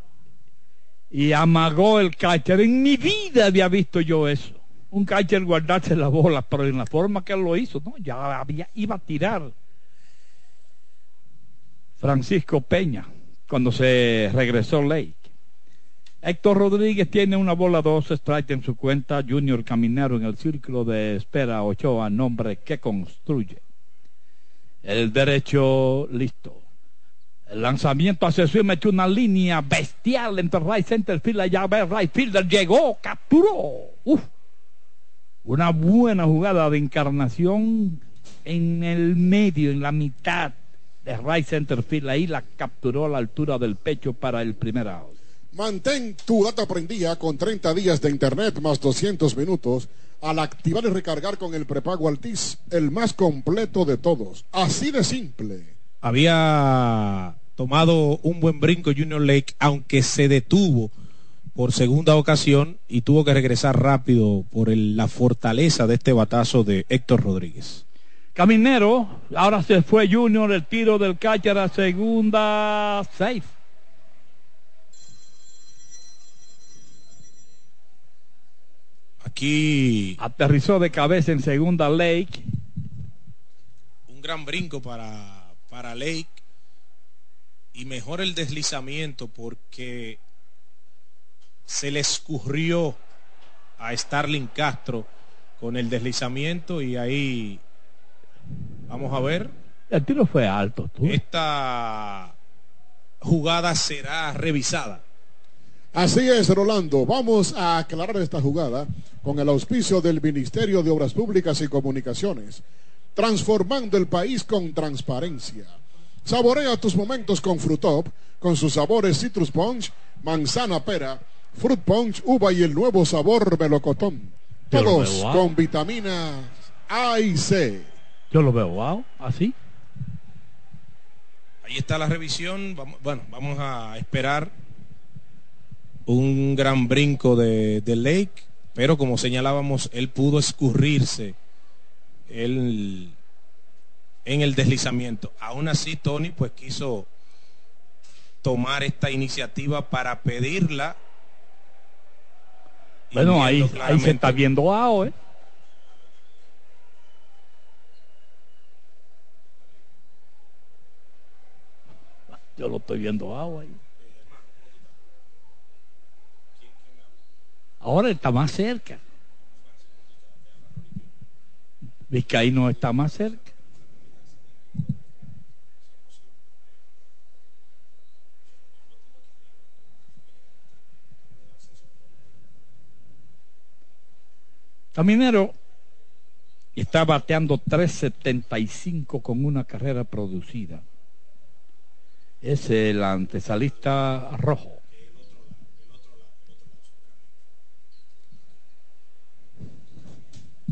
y amagó el catcher. En mi vida había visto yo eso. Un catcher guardarse la bola, pero en la forma que lo hizo, no, ya había, iba a tirar. Francisco Peña, cuando se regresó Lake. Héctor Rodríguez tiene una bola dos strike en su cuenta. Junior Caminero en el círculo de espera Ochoa, nombre que construye. El derecho listo. El lanzamiento hacia su metió una línea bestial entre right center field. Allá ve right fielder. Llegó, capturó. Uf. Una buena jugada de encarnación en el medio, en la mitad de right center field. Ahí la capturó a la altura del pecho para el primer out. Mantén tu data prendida con 30 días de internet más 200 minutos al activar y recargar con el prepago Altis, el más completo de todos. Así de simple. había tomado un buen brinco Junior Lake, aunque se detuvo por segunda ocasión y tuvo que regresar rápido por el- la fortaleza de este batazo de Héctor Rodríguez. Caminero, ahora se fue Junior, el tiro del catcher a segunda, safe. Aquí Aterrizó de cabeza en segunda Lake. un gran brinco para, para Lake y mejor el deslizamiento porque se le escurrió a Starling Castro con el deslizamiento y ahí vamos a ver El tiro fue alto, tú. esta jugada será revisada Así es, Rolando. Vamos a aclarar esta jugada con el auspicio del Ministerio de Obras Públicas y Comunicaciones, transformando el país con transparencia. Saborea tus momentos con Frutop, con sus sabores Citrus Punch, manzana pera, Fruit Punch, uva y el nuevo sabor melocotón. Todos veo, wow. con vitaminas A y C. Yo lo veo, wow, así. Ahí está la revisión. Vamos, bueno, vamos a esperar un gran brinco de, de Lake, pero como señalábamos, él pudo escurrirse él, en el deslizamiento. Aún así, Tony pues quiso tomar esta iniciativa para pedirla. Bueno, ahí, ahí se está viendo AO, ¿eh? Yo lo estoy viendo AO ahí. Ahora está más cerca. Vizcaíno está más cerca. Caminero está bateando 3.75 con una carrera producida. Es el antesalista rojo.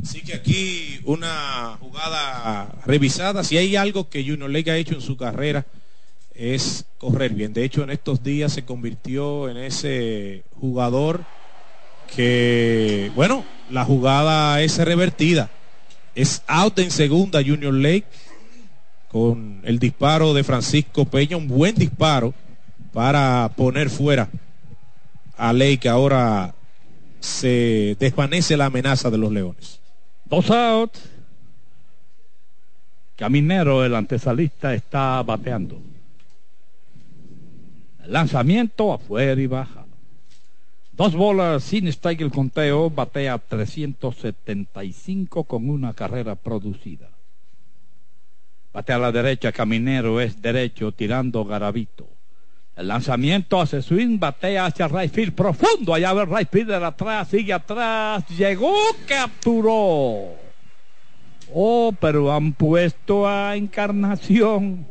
Así que aquí una jugada revisada. Si hay algo que Junior Lake ha hecho en su carrera es correr bien. De hecho, en estos días se convirtió en ese jugador que, bueno, la jugada es revertida. Es out en segunda Junior Lake con el disparo de Francisco Peña, un buen disparo para poner fuera a Lake. Ahora se desvanece la amenaza de los Leones. Dos out. Caminero, el antesalista, está bateando. Lanzamiento afuera y baja. Dos bolas sin strike el conteo, batea 375 con una carrera producida. Batea a la derecha, Caminero es derecho, tirando Garavito. El lanzamiento hace swing, batea hacia right profundo. Allá ve right field de atrás, sigue atrás. Llegó, capturó. Oh, pero han puesto a Encarnación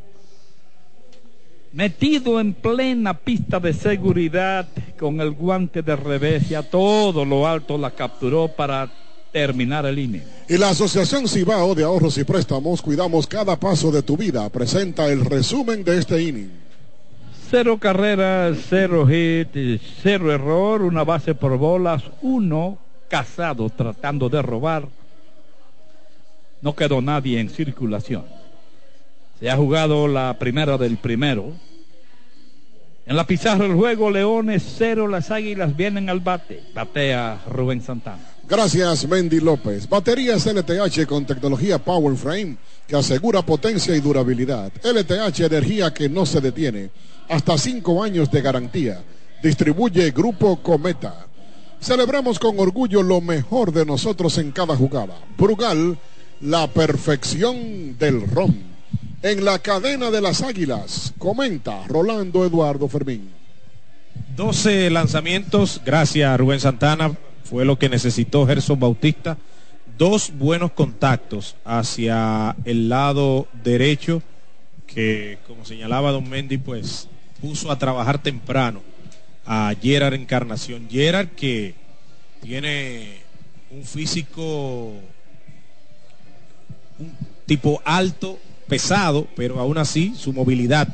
metido en plena pista de seguridad con el guante de revés y a todo lo alto la capturó para terminar el inning. Y la Asociación Cibao de Ahorros y Préstamos, cuidamos cada paso de tu vida, presenta el resumen de este inning. Cero carreras, cero hit, cero error, una base por bolas, uno casado tratando de robar. No quedó nadie en circulación. Se ha jugado la primera del primero. En la pizarra del juego, Leones cero, las Águilas vienen al bate. Batea Rubén Santana. Gracias, Mendy López. Baterías LTH con tecnología Power Frame que asegura potencia y durabilidad. LTH, energía que no se detiene. Hasta cinco años de garantía. Distribuye Grupo Cometa. Celebramos con orgullo lo mejor de nosotros en cada jugada. Brugal, la perfección del ron en la cadena de las águilas. Comenta Rolando Eduardo Fermín. 12 lanzamientos, gracias a Rubén Santana, fue lo que necesitó Gerson Bautista. Dos buenos contactos hacia el lado derecho, que como señalaba Don Mendy, pues puso a trabajar temprano a Gerard Encarnación. Gerard que tiene un físico, un tipo alto, pesado, pero aún así su movilidad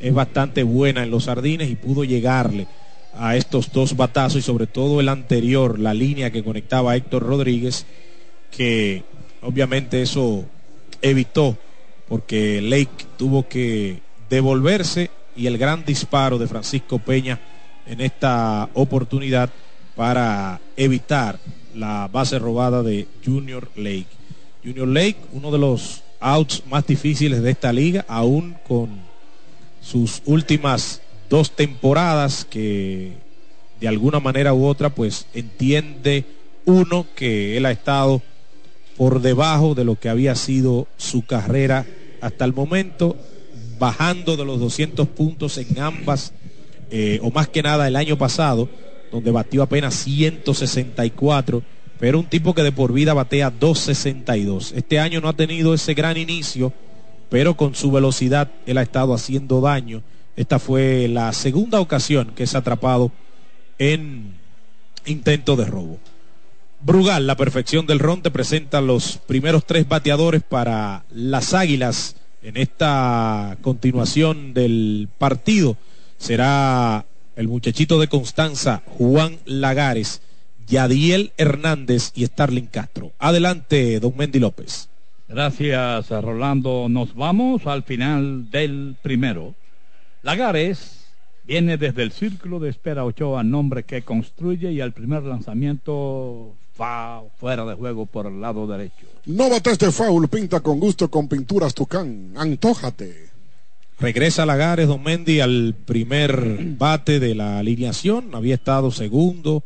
es bastante buena en los sardines y pudo llegarle a estos dos batazos y sobre todo el anterior, la línea que conectaba a Héctor Rodríguez, que obviamente eso evitó porque Lake tuvo que devolverse y el gran disparo de Francisco Peña en esta oportunidad para evitar la base robada de Junior Lake. Junior Lake, uno de los outs más difíciles de esta liga, aún con sus últimas dos temporadas que de alguna manera u otra pues entiende uno que él ha estado por debajo de lo que había sido su carrera hasta el momento, bajando de los 200 puntos en ambas, eh, o más que nada el año pasado, donde batió apenas 164 pero un tipo que de por vida batea 2.62. Este año no ha tenido ese gran inicio, pero con su velocidad él ha estado haciendo daño. Esta fue la segunda ocasión que es atrapado en intento de robo. Brugal, la perfección del ron, te presenta los primeros tres bateadores para las Águilas en esta continuación del partido. Será el muchachito de Constanza, Juan Lagares Yadiel Hernández y Starling Castro. Adelante, don Mendy López. Gracias, Rolando. Nos vamos al final del primero. Lagares viene desde el círculo de espera Ochoa, nombre que construye y al primer lanzamiento va fuera de juego por el lado derecho. No bates de foul, pinta con gusto con pinturas Tucán. Antójate. Regresa Lagares, don Mendy, al primer bate de la alineación. Había estado segundo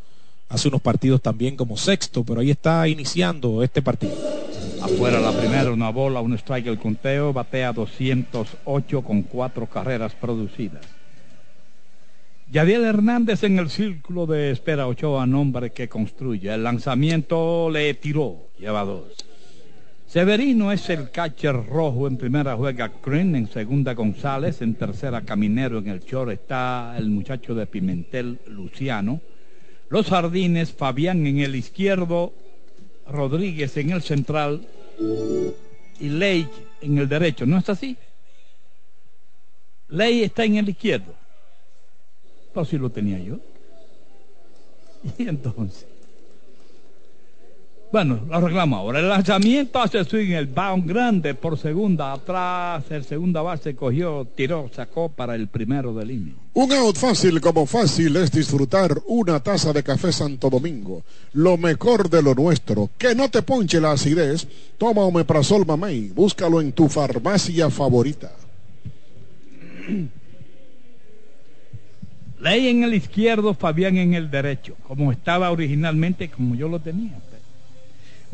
hace unos partidos también como sexto, pero ahí está iniciando este partido. Afuera la primera, una bola, un strike el conteo, batea 208 con cuatro carreras producidas. Yadiel Hernández en el círculo de espera Ochoa, nombre que construye. El lanzamiento le tiró, lleva dos. Severino es el catcher rojo, en primera juega Green, en segunda González, en tercera Caminero, en el short está el muchacho de Pimentel Luciano. Los jardines, Fabián en el izquierdo, Rodríguez en el central y Ley en el derecho. ¿No es así? Ley está en el izquierdo. Pues si lo tenía yo. [laughs] Y entonces. Bueno, lo arreglamos ahora. El lanzamiento hace swing, el bound grande por segunda, atrás, el segunda base cogió, tiró, sacó para el primero de línea. Un out fácil como fácil es disfrutar una taza de café Santo Domingo. Lo mejor de lo nuestro. Que no te ponche la acidez. Toma Omeprazol Mamey. Búscalo en tu farmacia favorita. Ley en el izquierdo, Fabián en el derecho, como estaba originalmente, como yo lo tenía.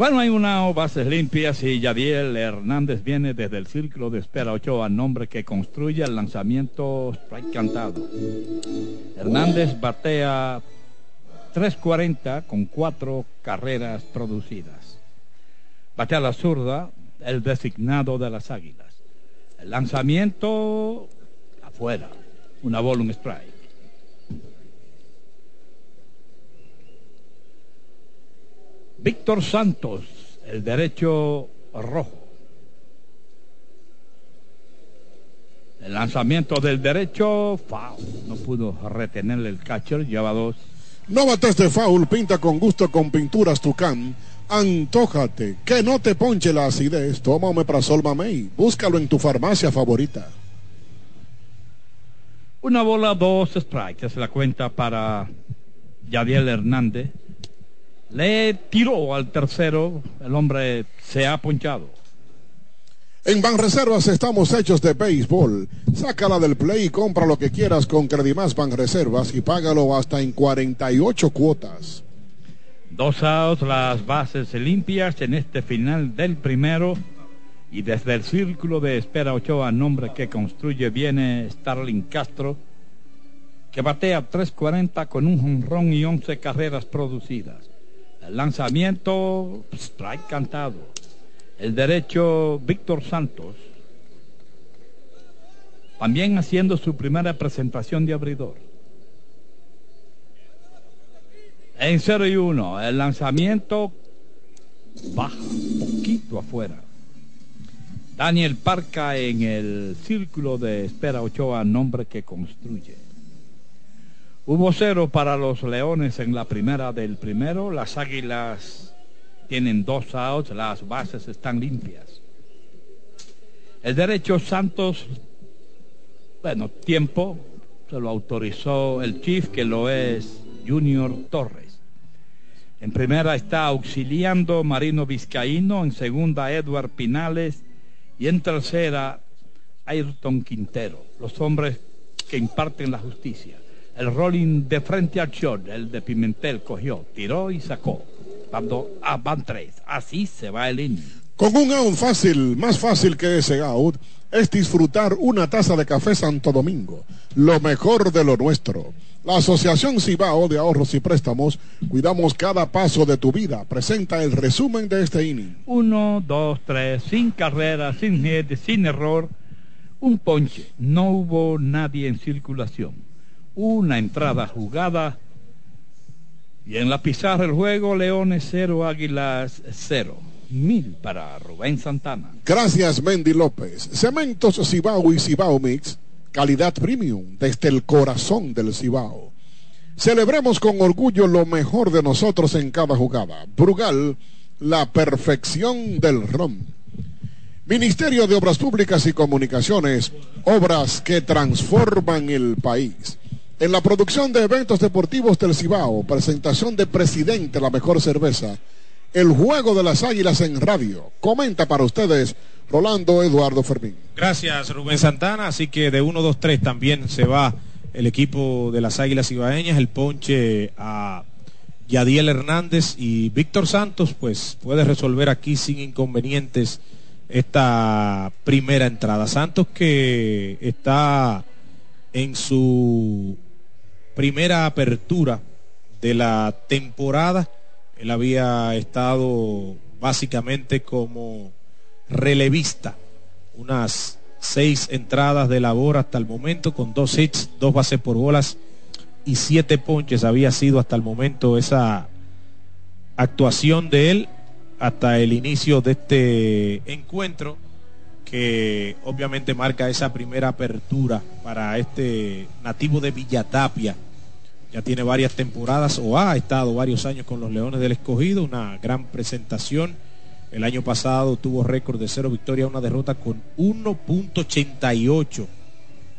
Bueno, hay una bases limpias y Yadiel Hernández viene desde el círculo de espera Ochoa, nombre que construye el lanzamiento strike cantado. Hernández batea 3.40 con cuatro carreras producidas. Batea la zurda, el designado de las águilas. El lanzamiento afuera, una bola, un strike. Víctor Santos, el derecho rojo. El lanzamiento del derecho, foul. No pudo retenerle el catcher, lleva dos. No bates de foul, pinta con gusto con pinturas Tucán. Antójate, que no te ponche la acidez. Toma Omeprazol Mamey. Búscalo en tu farmacia favorita. Una bola, dos strikes. Es la cuenta para Yadiel Hernández. Le tiró al tercero. El hombre se ha ponchado. En Banreservas estamos hechos de béisbol. Sácala del play y compra lo que quieras con Credimás Banreservas y págalo hasta en 48 cuotas. Dos outs, las bases limpias en este final del primero. Y desde el círculo de espera Ochoa, nombre que construye, viene Starling Castro, que batea 3.40 con un jonrón y 11 carreras producidas. El lanzamiento, strike cantado. El derecho, Víctor Santos, también haciendo su primera presentación de abridor. En 0 y 1, el lanzamiento baja, poquito afuera. Daniel Parca en el círculo de espera Ochoa, nombre que construye. Hubo cero para los Leones en la primera del primero. Las Águilas tienen dos outs, las bases están limpias. El derecho Santos, bueno, tiempo, se lo autorizó el Chief, que lo es Junior Torres. En primera está auxiliando Marino Vizcaíno, en segunda Edward Pinales y en tercera Ayrton Quintero, los hombres que imparten la justicia. El rolling de frente al short, el de Pimentel cogió, tiró y sacó. Cuando ah, van tres, así se va el inning. Con un out fácil, más fácil que ese out, es disfrutar una taza de café Santo Domingo, lo mejor de lo nuestro. La Asociación Cibao de Ahorros y Préstamos, cuidamos cada paso de tu vida. Presenta el resumen de este inning. Uno, dos, tres, sin carrera, sin hit, sin error. Un ponche. No hubo nadie en circulación. Una entrada jugada. Y en la pizarra el juego, Leones 0, Águilas 0. Mil para Rubén Santana. Gracias, Mendy López. Cementos Cibao y Cibao Mix, calidad premium desde el corazón del Cibao. Celebremos con orgullo lo mejor de nosotros en cada jugada. Brugal, la perfección del ron. Ministerio de Obras Públicas y Comunicaciones, obras que transforman el país. En la producción de eventos deportivos del Cibao, presentación de Presidente, la mejor cerveza el juego de las águilas en radio. Comenta para ustedes Rolando Eduardo Fermín. Gracias Rubén Santana, así que de 1, 2, 3 también se va el equipo de las águilas ibaeñas, el ponche a Yadiel Hernández y Víctor Santos, pues puede resolver aquí sin inconvenientes esta primera entrada. Santos que está en su primera apertura de la temporada él había estado básicamente como relevista. Unas seis entradas de labor hasta el momento con dos hits, dos bases por bolas y siete ponches había sido hasta el momento esa actuación de él hasta el inicio de este encuentro que obviamente marca esa primera apertura para este nativo de Villatapia. Ya tiene varias temporadas o ha estado varios años con los Leones del Escogido, una gran presentación. El año pasado tuvo récord de cero victoria, una derrota con 1.88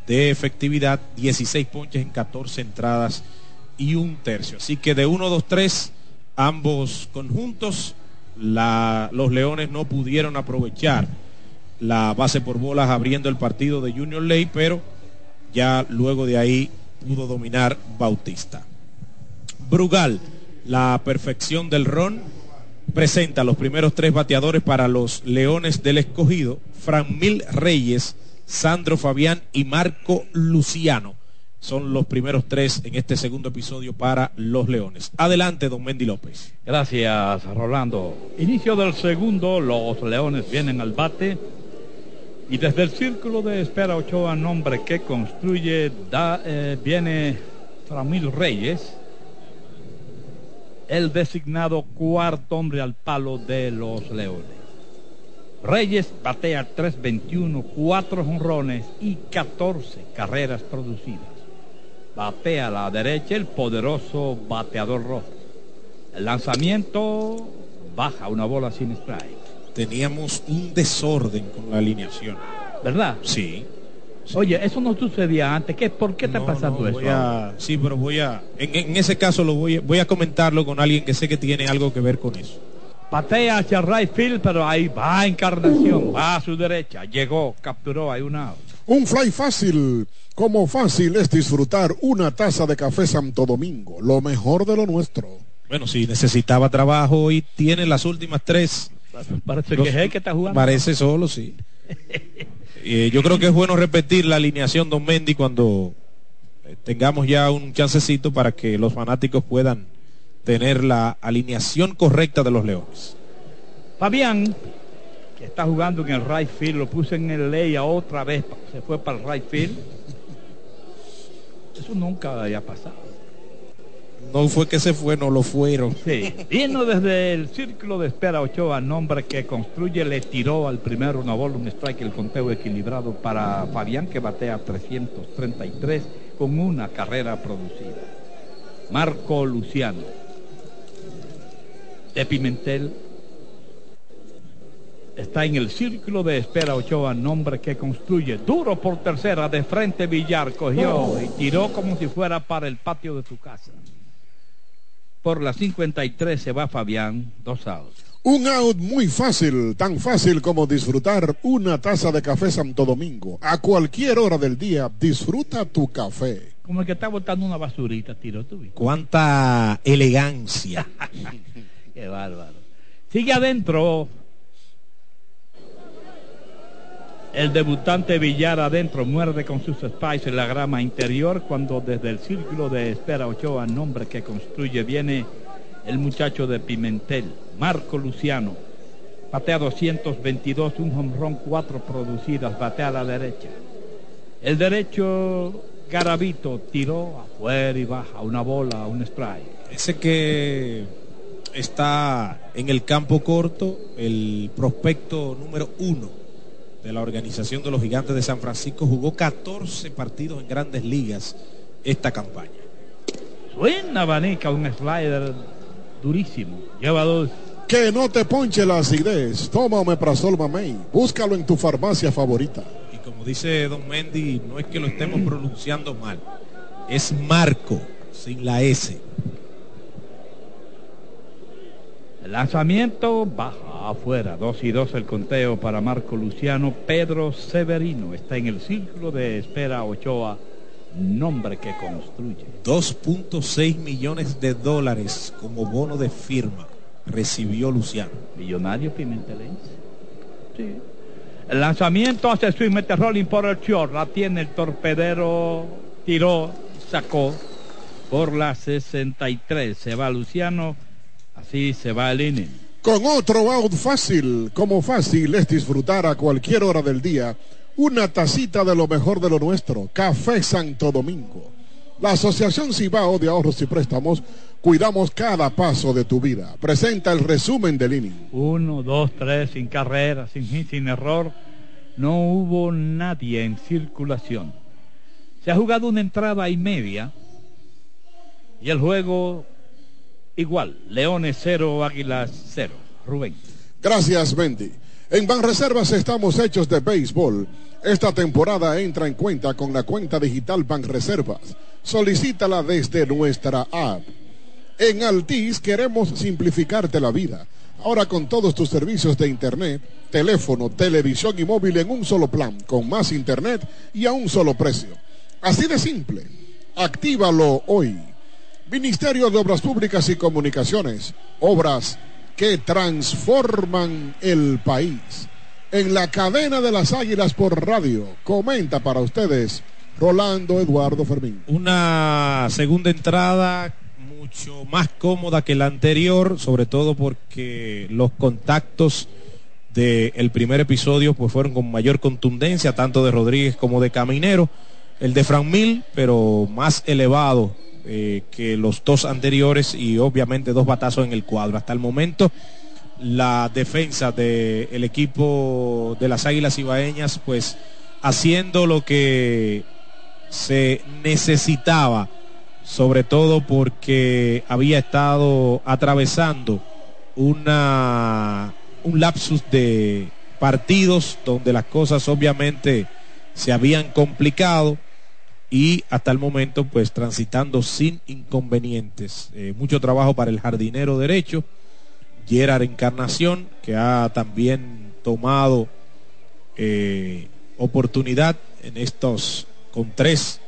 de efectividad, 16 ponches en 14 entradas y un tercio. Así que de 1, 2, 3, ambos conjuntos, los Leones no pudieron aprovechar la base por bolas abriendo el partido de Junior Ley, pero ya luego de ahí pudo dominar Bautista. Brugal, la perfección del ron, presenta los primeros tres bateadores para los Leones del Escogido, Franmil Reyes, Sandro Fabián y Marco Luciano. Son los primeros tres en este segundo episodio para los Leones. Adelante, don Mendy López. Gracias, Rolando. Inicio del segundo, los Leones vienen al bate. Y desde el círculo de espera Ochoa, nombre que construye, da, eh, viene Framil Reyes, el designado cuarto hombre al palo de los Leones. Reyes batea 3.21, 4 jonrones y 14 carreras producidas. Batea a la derecha el poderoso bateador rojo. El lanzamiento baja una bola sin strike. Teníamos un desorden con la alineación. ¿Verdad? Sí. Oye, eso no sucedía antes. ¿Qué, ¿Por qué está No, pasando no, eso? a- sí, pero voy a. En, en ese caso lo voy, a- voy a comentarlo con alguien que sé que tiene algo que ver con eso. Patea hacia right field, pero ahí va Encarnación, va a su derecha, llegó, capturó, hay una. Un fly fácil. Como fácil es disfrutar una taza de café Santo Domingo, lo mejor de lo nuestro. Bueno, si necesitaba trabajo y tiene las últimas tres. Parece que es el que está jugando. Parece solo, sí. [laughs] Eh, yo creo que es bueno repetir la alineación Don Mendy cuando eh, tengamos ya un chancecito para que los fanáticos puedan tener la alineación correcta de los Leones. Fabián, que está jugando en el right field, lo puse en el ley a otra vez, se fue para el right field. [laughs] Eso nunca había pasado. No fue que se fue, no lo fueron. Sí, vino desde el círculo de espera Ochoa, nombre que construye, le tiró al primero una bola, un strike, el conteo equilibrado para Fabián que batea 333 con una carrera producida. Marco Luciano. De Pimentel está en el círculo de espera Ochoa, nombre que construye. Duro por tercera, de frente Villar, cogió y tiró como si fuera para el patio de su casa. Por la 53 se va Fabián, dos outs. Un out muy fácil, tan fácil como disfrutar una taza de café Santo Domingo. A cualquier hora del día, disfruta tu café. Como el que está botando una basurita, tiró tú. Cuánta elegancia. [laughs] Qué bárbaro. Sigue adentro. El debutante Villar adentro muerde con sus spies en la grama interior cuando desde el círculo de espera Ochoa, nombre que construye, viene el muchacho de Pimentel, Marco Luciano. Batea 222, un home cuatro producidas, batea a la derecha. El derecho Garavito tiró afuera y baja una bola, un strike. Ese que está en el campo corto, el prospecto número uno de la organización de los gigantes de San Francisco, jugó 14 partidos en grandes ligas esta campaña. Suena abanica un slider durísimo. Lleva dos. Que no te ponche la acidez. Toma Omeprazol Mamey. Búscalo en tu farmacia favorita. Y como dice Don Mendy, no es que lo estemos pronunciando mal, es Marco, sin la S. El lanzamiento baja afuera. 2 y 2 el conteo para Marco Luciano. Pedro Severino está en el círculo de espera Ochoa. Nombre que construye. 2.6 millones de dólares como bono de firma recibió Luciano. Millonario pimentelense. Sí. El lanzamiento hace swing, mete rolling por el short. La tiene el torpedero. Tiró, sacó por la 63. Se va Luciano. Así se va el inning. Con otro out fácil, como fácil es disfrutar a cualquier hora del día una tacita de lo mejor de lo nuestro, Café Santo Domingo. La Asociación Cibao de Ahorros y Préstamos, cuidamos cada paso de tu vida. Presenta el resumen del inning. Uno, dos, tres, sin carrera, sin hit, sin error. No hubo nadie en circulación. Se ha jugado una entrada y media. Y el juego igual. Leones cero, Águilas cero. Rubén. Gracias, Bendy. En Banreservas estamos hechos de béisbol. Esta temporada entra en cuenta con la cuenta digital Banreservas. Solicítala desde nuestra app. En Altis queremos simplificarte la vida. Ahora con todos tus servicios de internet, teléfono, televisión y móvil en un solo plan, con más internet y a un solo precio. Así de simple. Actívalo hoy. Ministerio de Obras Públicas y Comunicaciones. Obras que transforman el país. En la cadena de las Águilas por radio. Comenta para ustedes Rolando Eduardo Fermín. Una segunda entrada mucho más cómoda que la anterior, sobre todo porque los contactos del primer episodio pues fueron con mayor contundencia, tanto de Rodríguez como de Caminero. El de Fran Mil, pero más elevado eh, que los dos anteriores y obviamente dos batazos en el cuadro. Hasta el momento la defensa del equipo de las Águilas Ibaeñas pues haciendo lo que se necesitaba, sobre todo porque había estado atravesando una, un lapsus de partidos donde las cosas obviamente se habían complicado y hasta el momento pues transitando sin inconvenientes. Eh, mucho trabajo para el jardinero derecho, Gerard Encarnación, que ha también tomado eh, oportunidad en estos con tres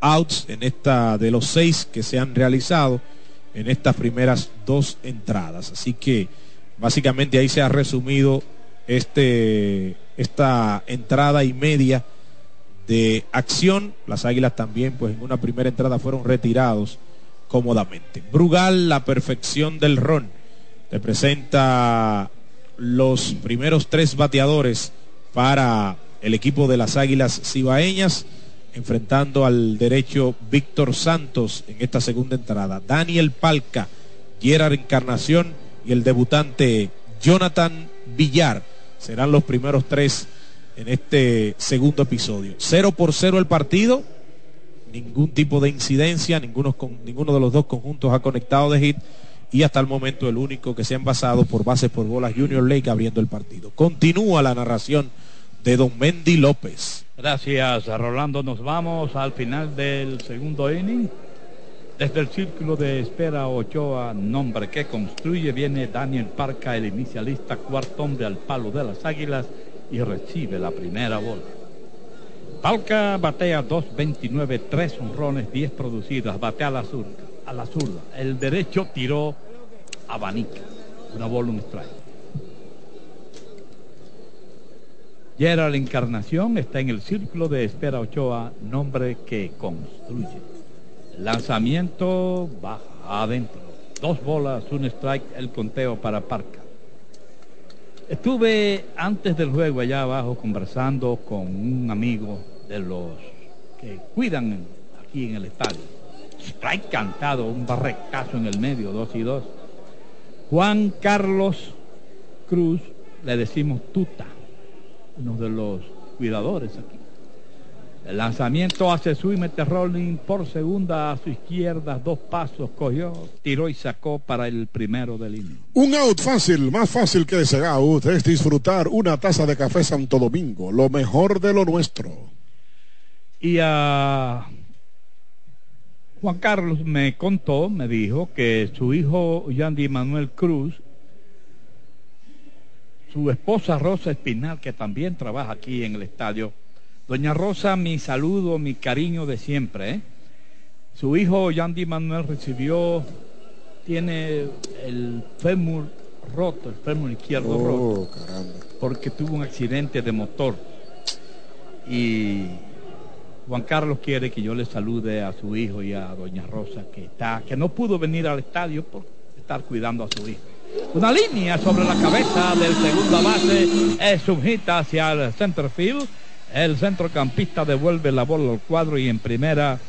outs en esta de los seis que se han realizado en estas primeras dos entradas. Así que básicamente ahí se ha resumido este esta entrada y media de acción. Las Águilas también, pues en una primera entrada fueron retirados cómodamente. Brugal, la perfección del ron. Te presenta los primeros tres bateadores para el equipo de las Águilas Cibaeñas, enfrentando al derecho Víctor Santos en esta segunda entrada. Daniel Palca, Gerard Encarnación y el debutante Jonathan Villar serán los primeros tres en este segundo episodio. Cero por cero el partido, ningún tipo de incidencia, ninguno, de los dos conjuntos ha conectado de hit y hasta el momento el único que se ha envasado por bases por bolas Junior Lake abriendo el partido. Continúa la narración de Don Mendy López. Gracias, Rolando. Nos vamos al final del segundo inning. Desde el círculo de espera Ochoa, nombre que construye, viene Daniel Parca, el inicialista, cuarto hombre al palo de las águilas y recibe la primera bola. Palca batea 2.29, 3 honrones, 10 producidas, batea a la zurda. A la zurda. El derecho tiró abanica. Una bola, un strike. Gerald Encarnación está en el círculo de espera Ochoa, nombre que construye. Lanzamiento baja adentro. Dos bolas, un strike, el conteo para Parca. Estuve antes del juego allá abajo conversando con un amigo de los que cuidan aquí en el estadio. Strike cantado, un barrecazo en el medio, dos y dos. Juan Carlos Cruz, le decimos Tuta, uno de los cuidadores aquí. El lanzamiento hace su y mete rolling por segunda a su izquierda, dos pasos, cogió, tiró y sacó para el primero del inning. Un out fácil, más fácil que ese out, es disfrutar una taza de café Santo Domingo, lo mejor de lo nuestro. Y a Juan Carlos me contó, me dijo que su hijo Yandy Manuel Cruz, su esposa Rosa Espinal, que también trabaja aquí en el estadio, Doña Rosa, mi saludo, mi cariño de siempre. ¿eh? Su hijo Yandy Manuel recibió, tiene el fémur roto, el fémur izquierdo Oh, roto, caramba. porque tuvo un accidente de motor. Y Juan Carlos quiere que yo le salude a su hijo y a Doña Rosa, que está, que no pudo venir al estadio por estar cuidando a su hijo. Una línea sobre la cabeza del segunda base es subjeta hacia el center field. El centrocampista devuelve la bola al cuadro y en primera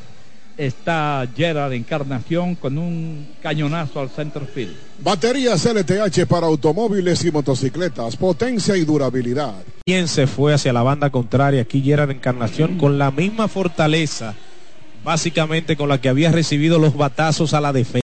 está Gerard Encarnación con un cañonazo al center field. Baterías LTH para automóviles y motocicletas, potencia y durabilidad. Quien se fue hacia la banda contraria, aquí Gerard Encarnación con la misma fortaleza, básicamente con la que había recibido los batazos a la defensa.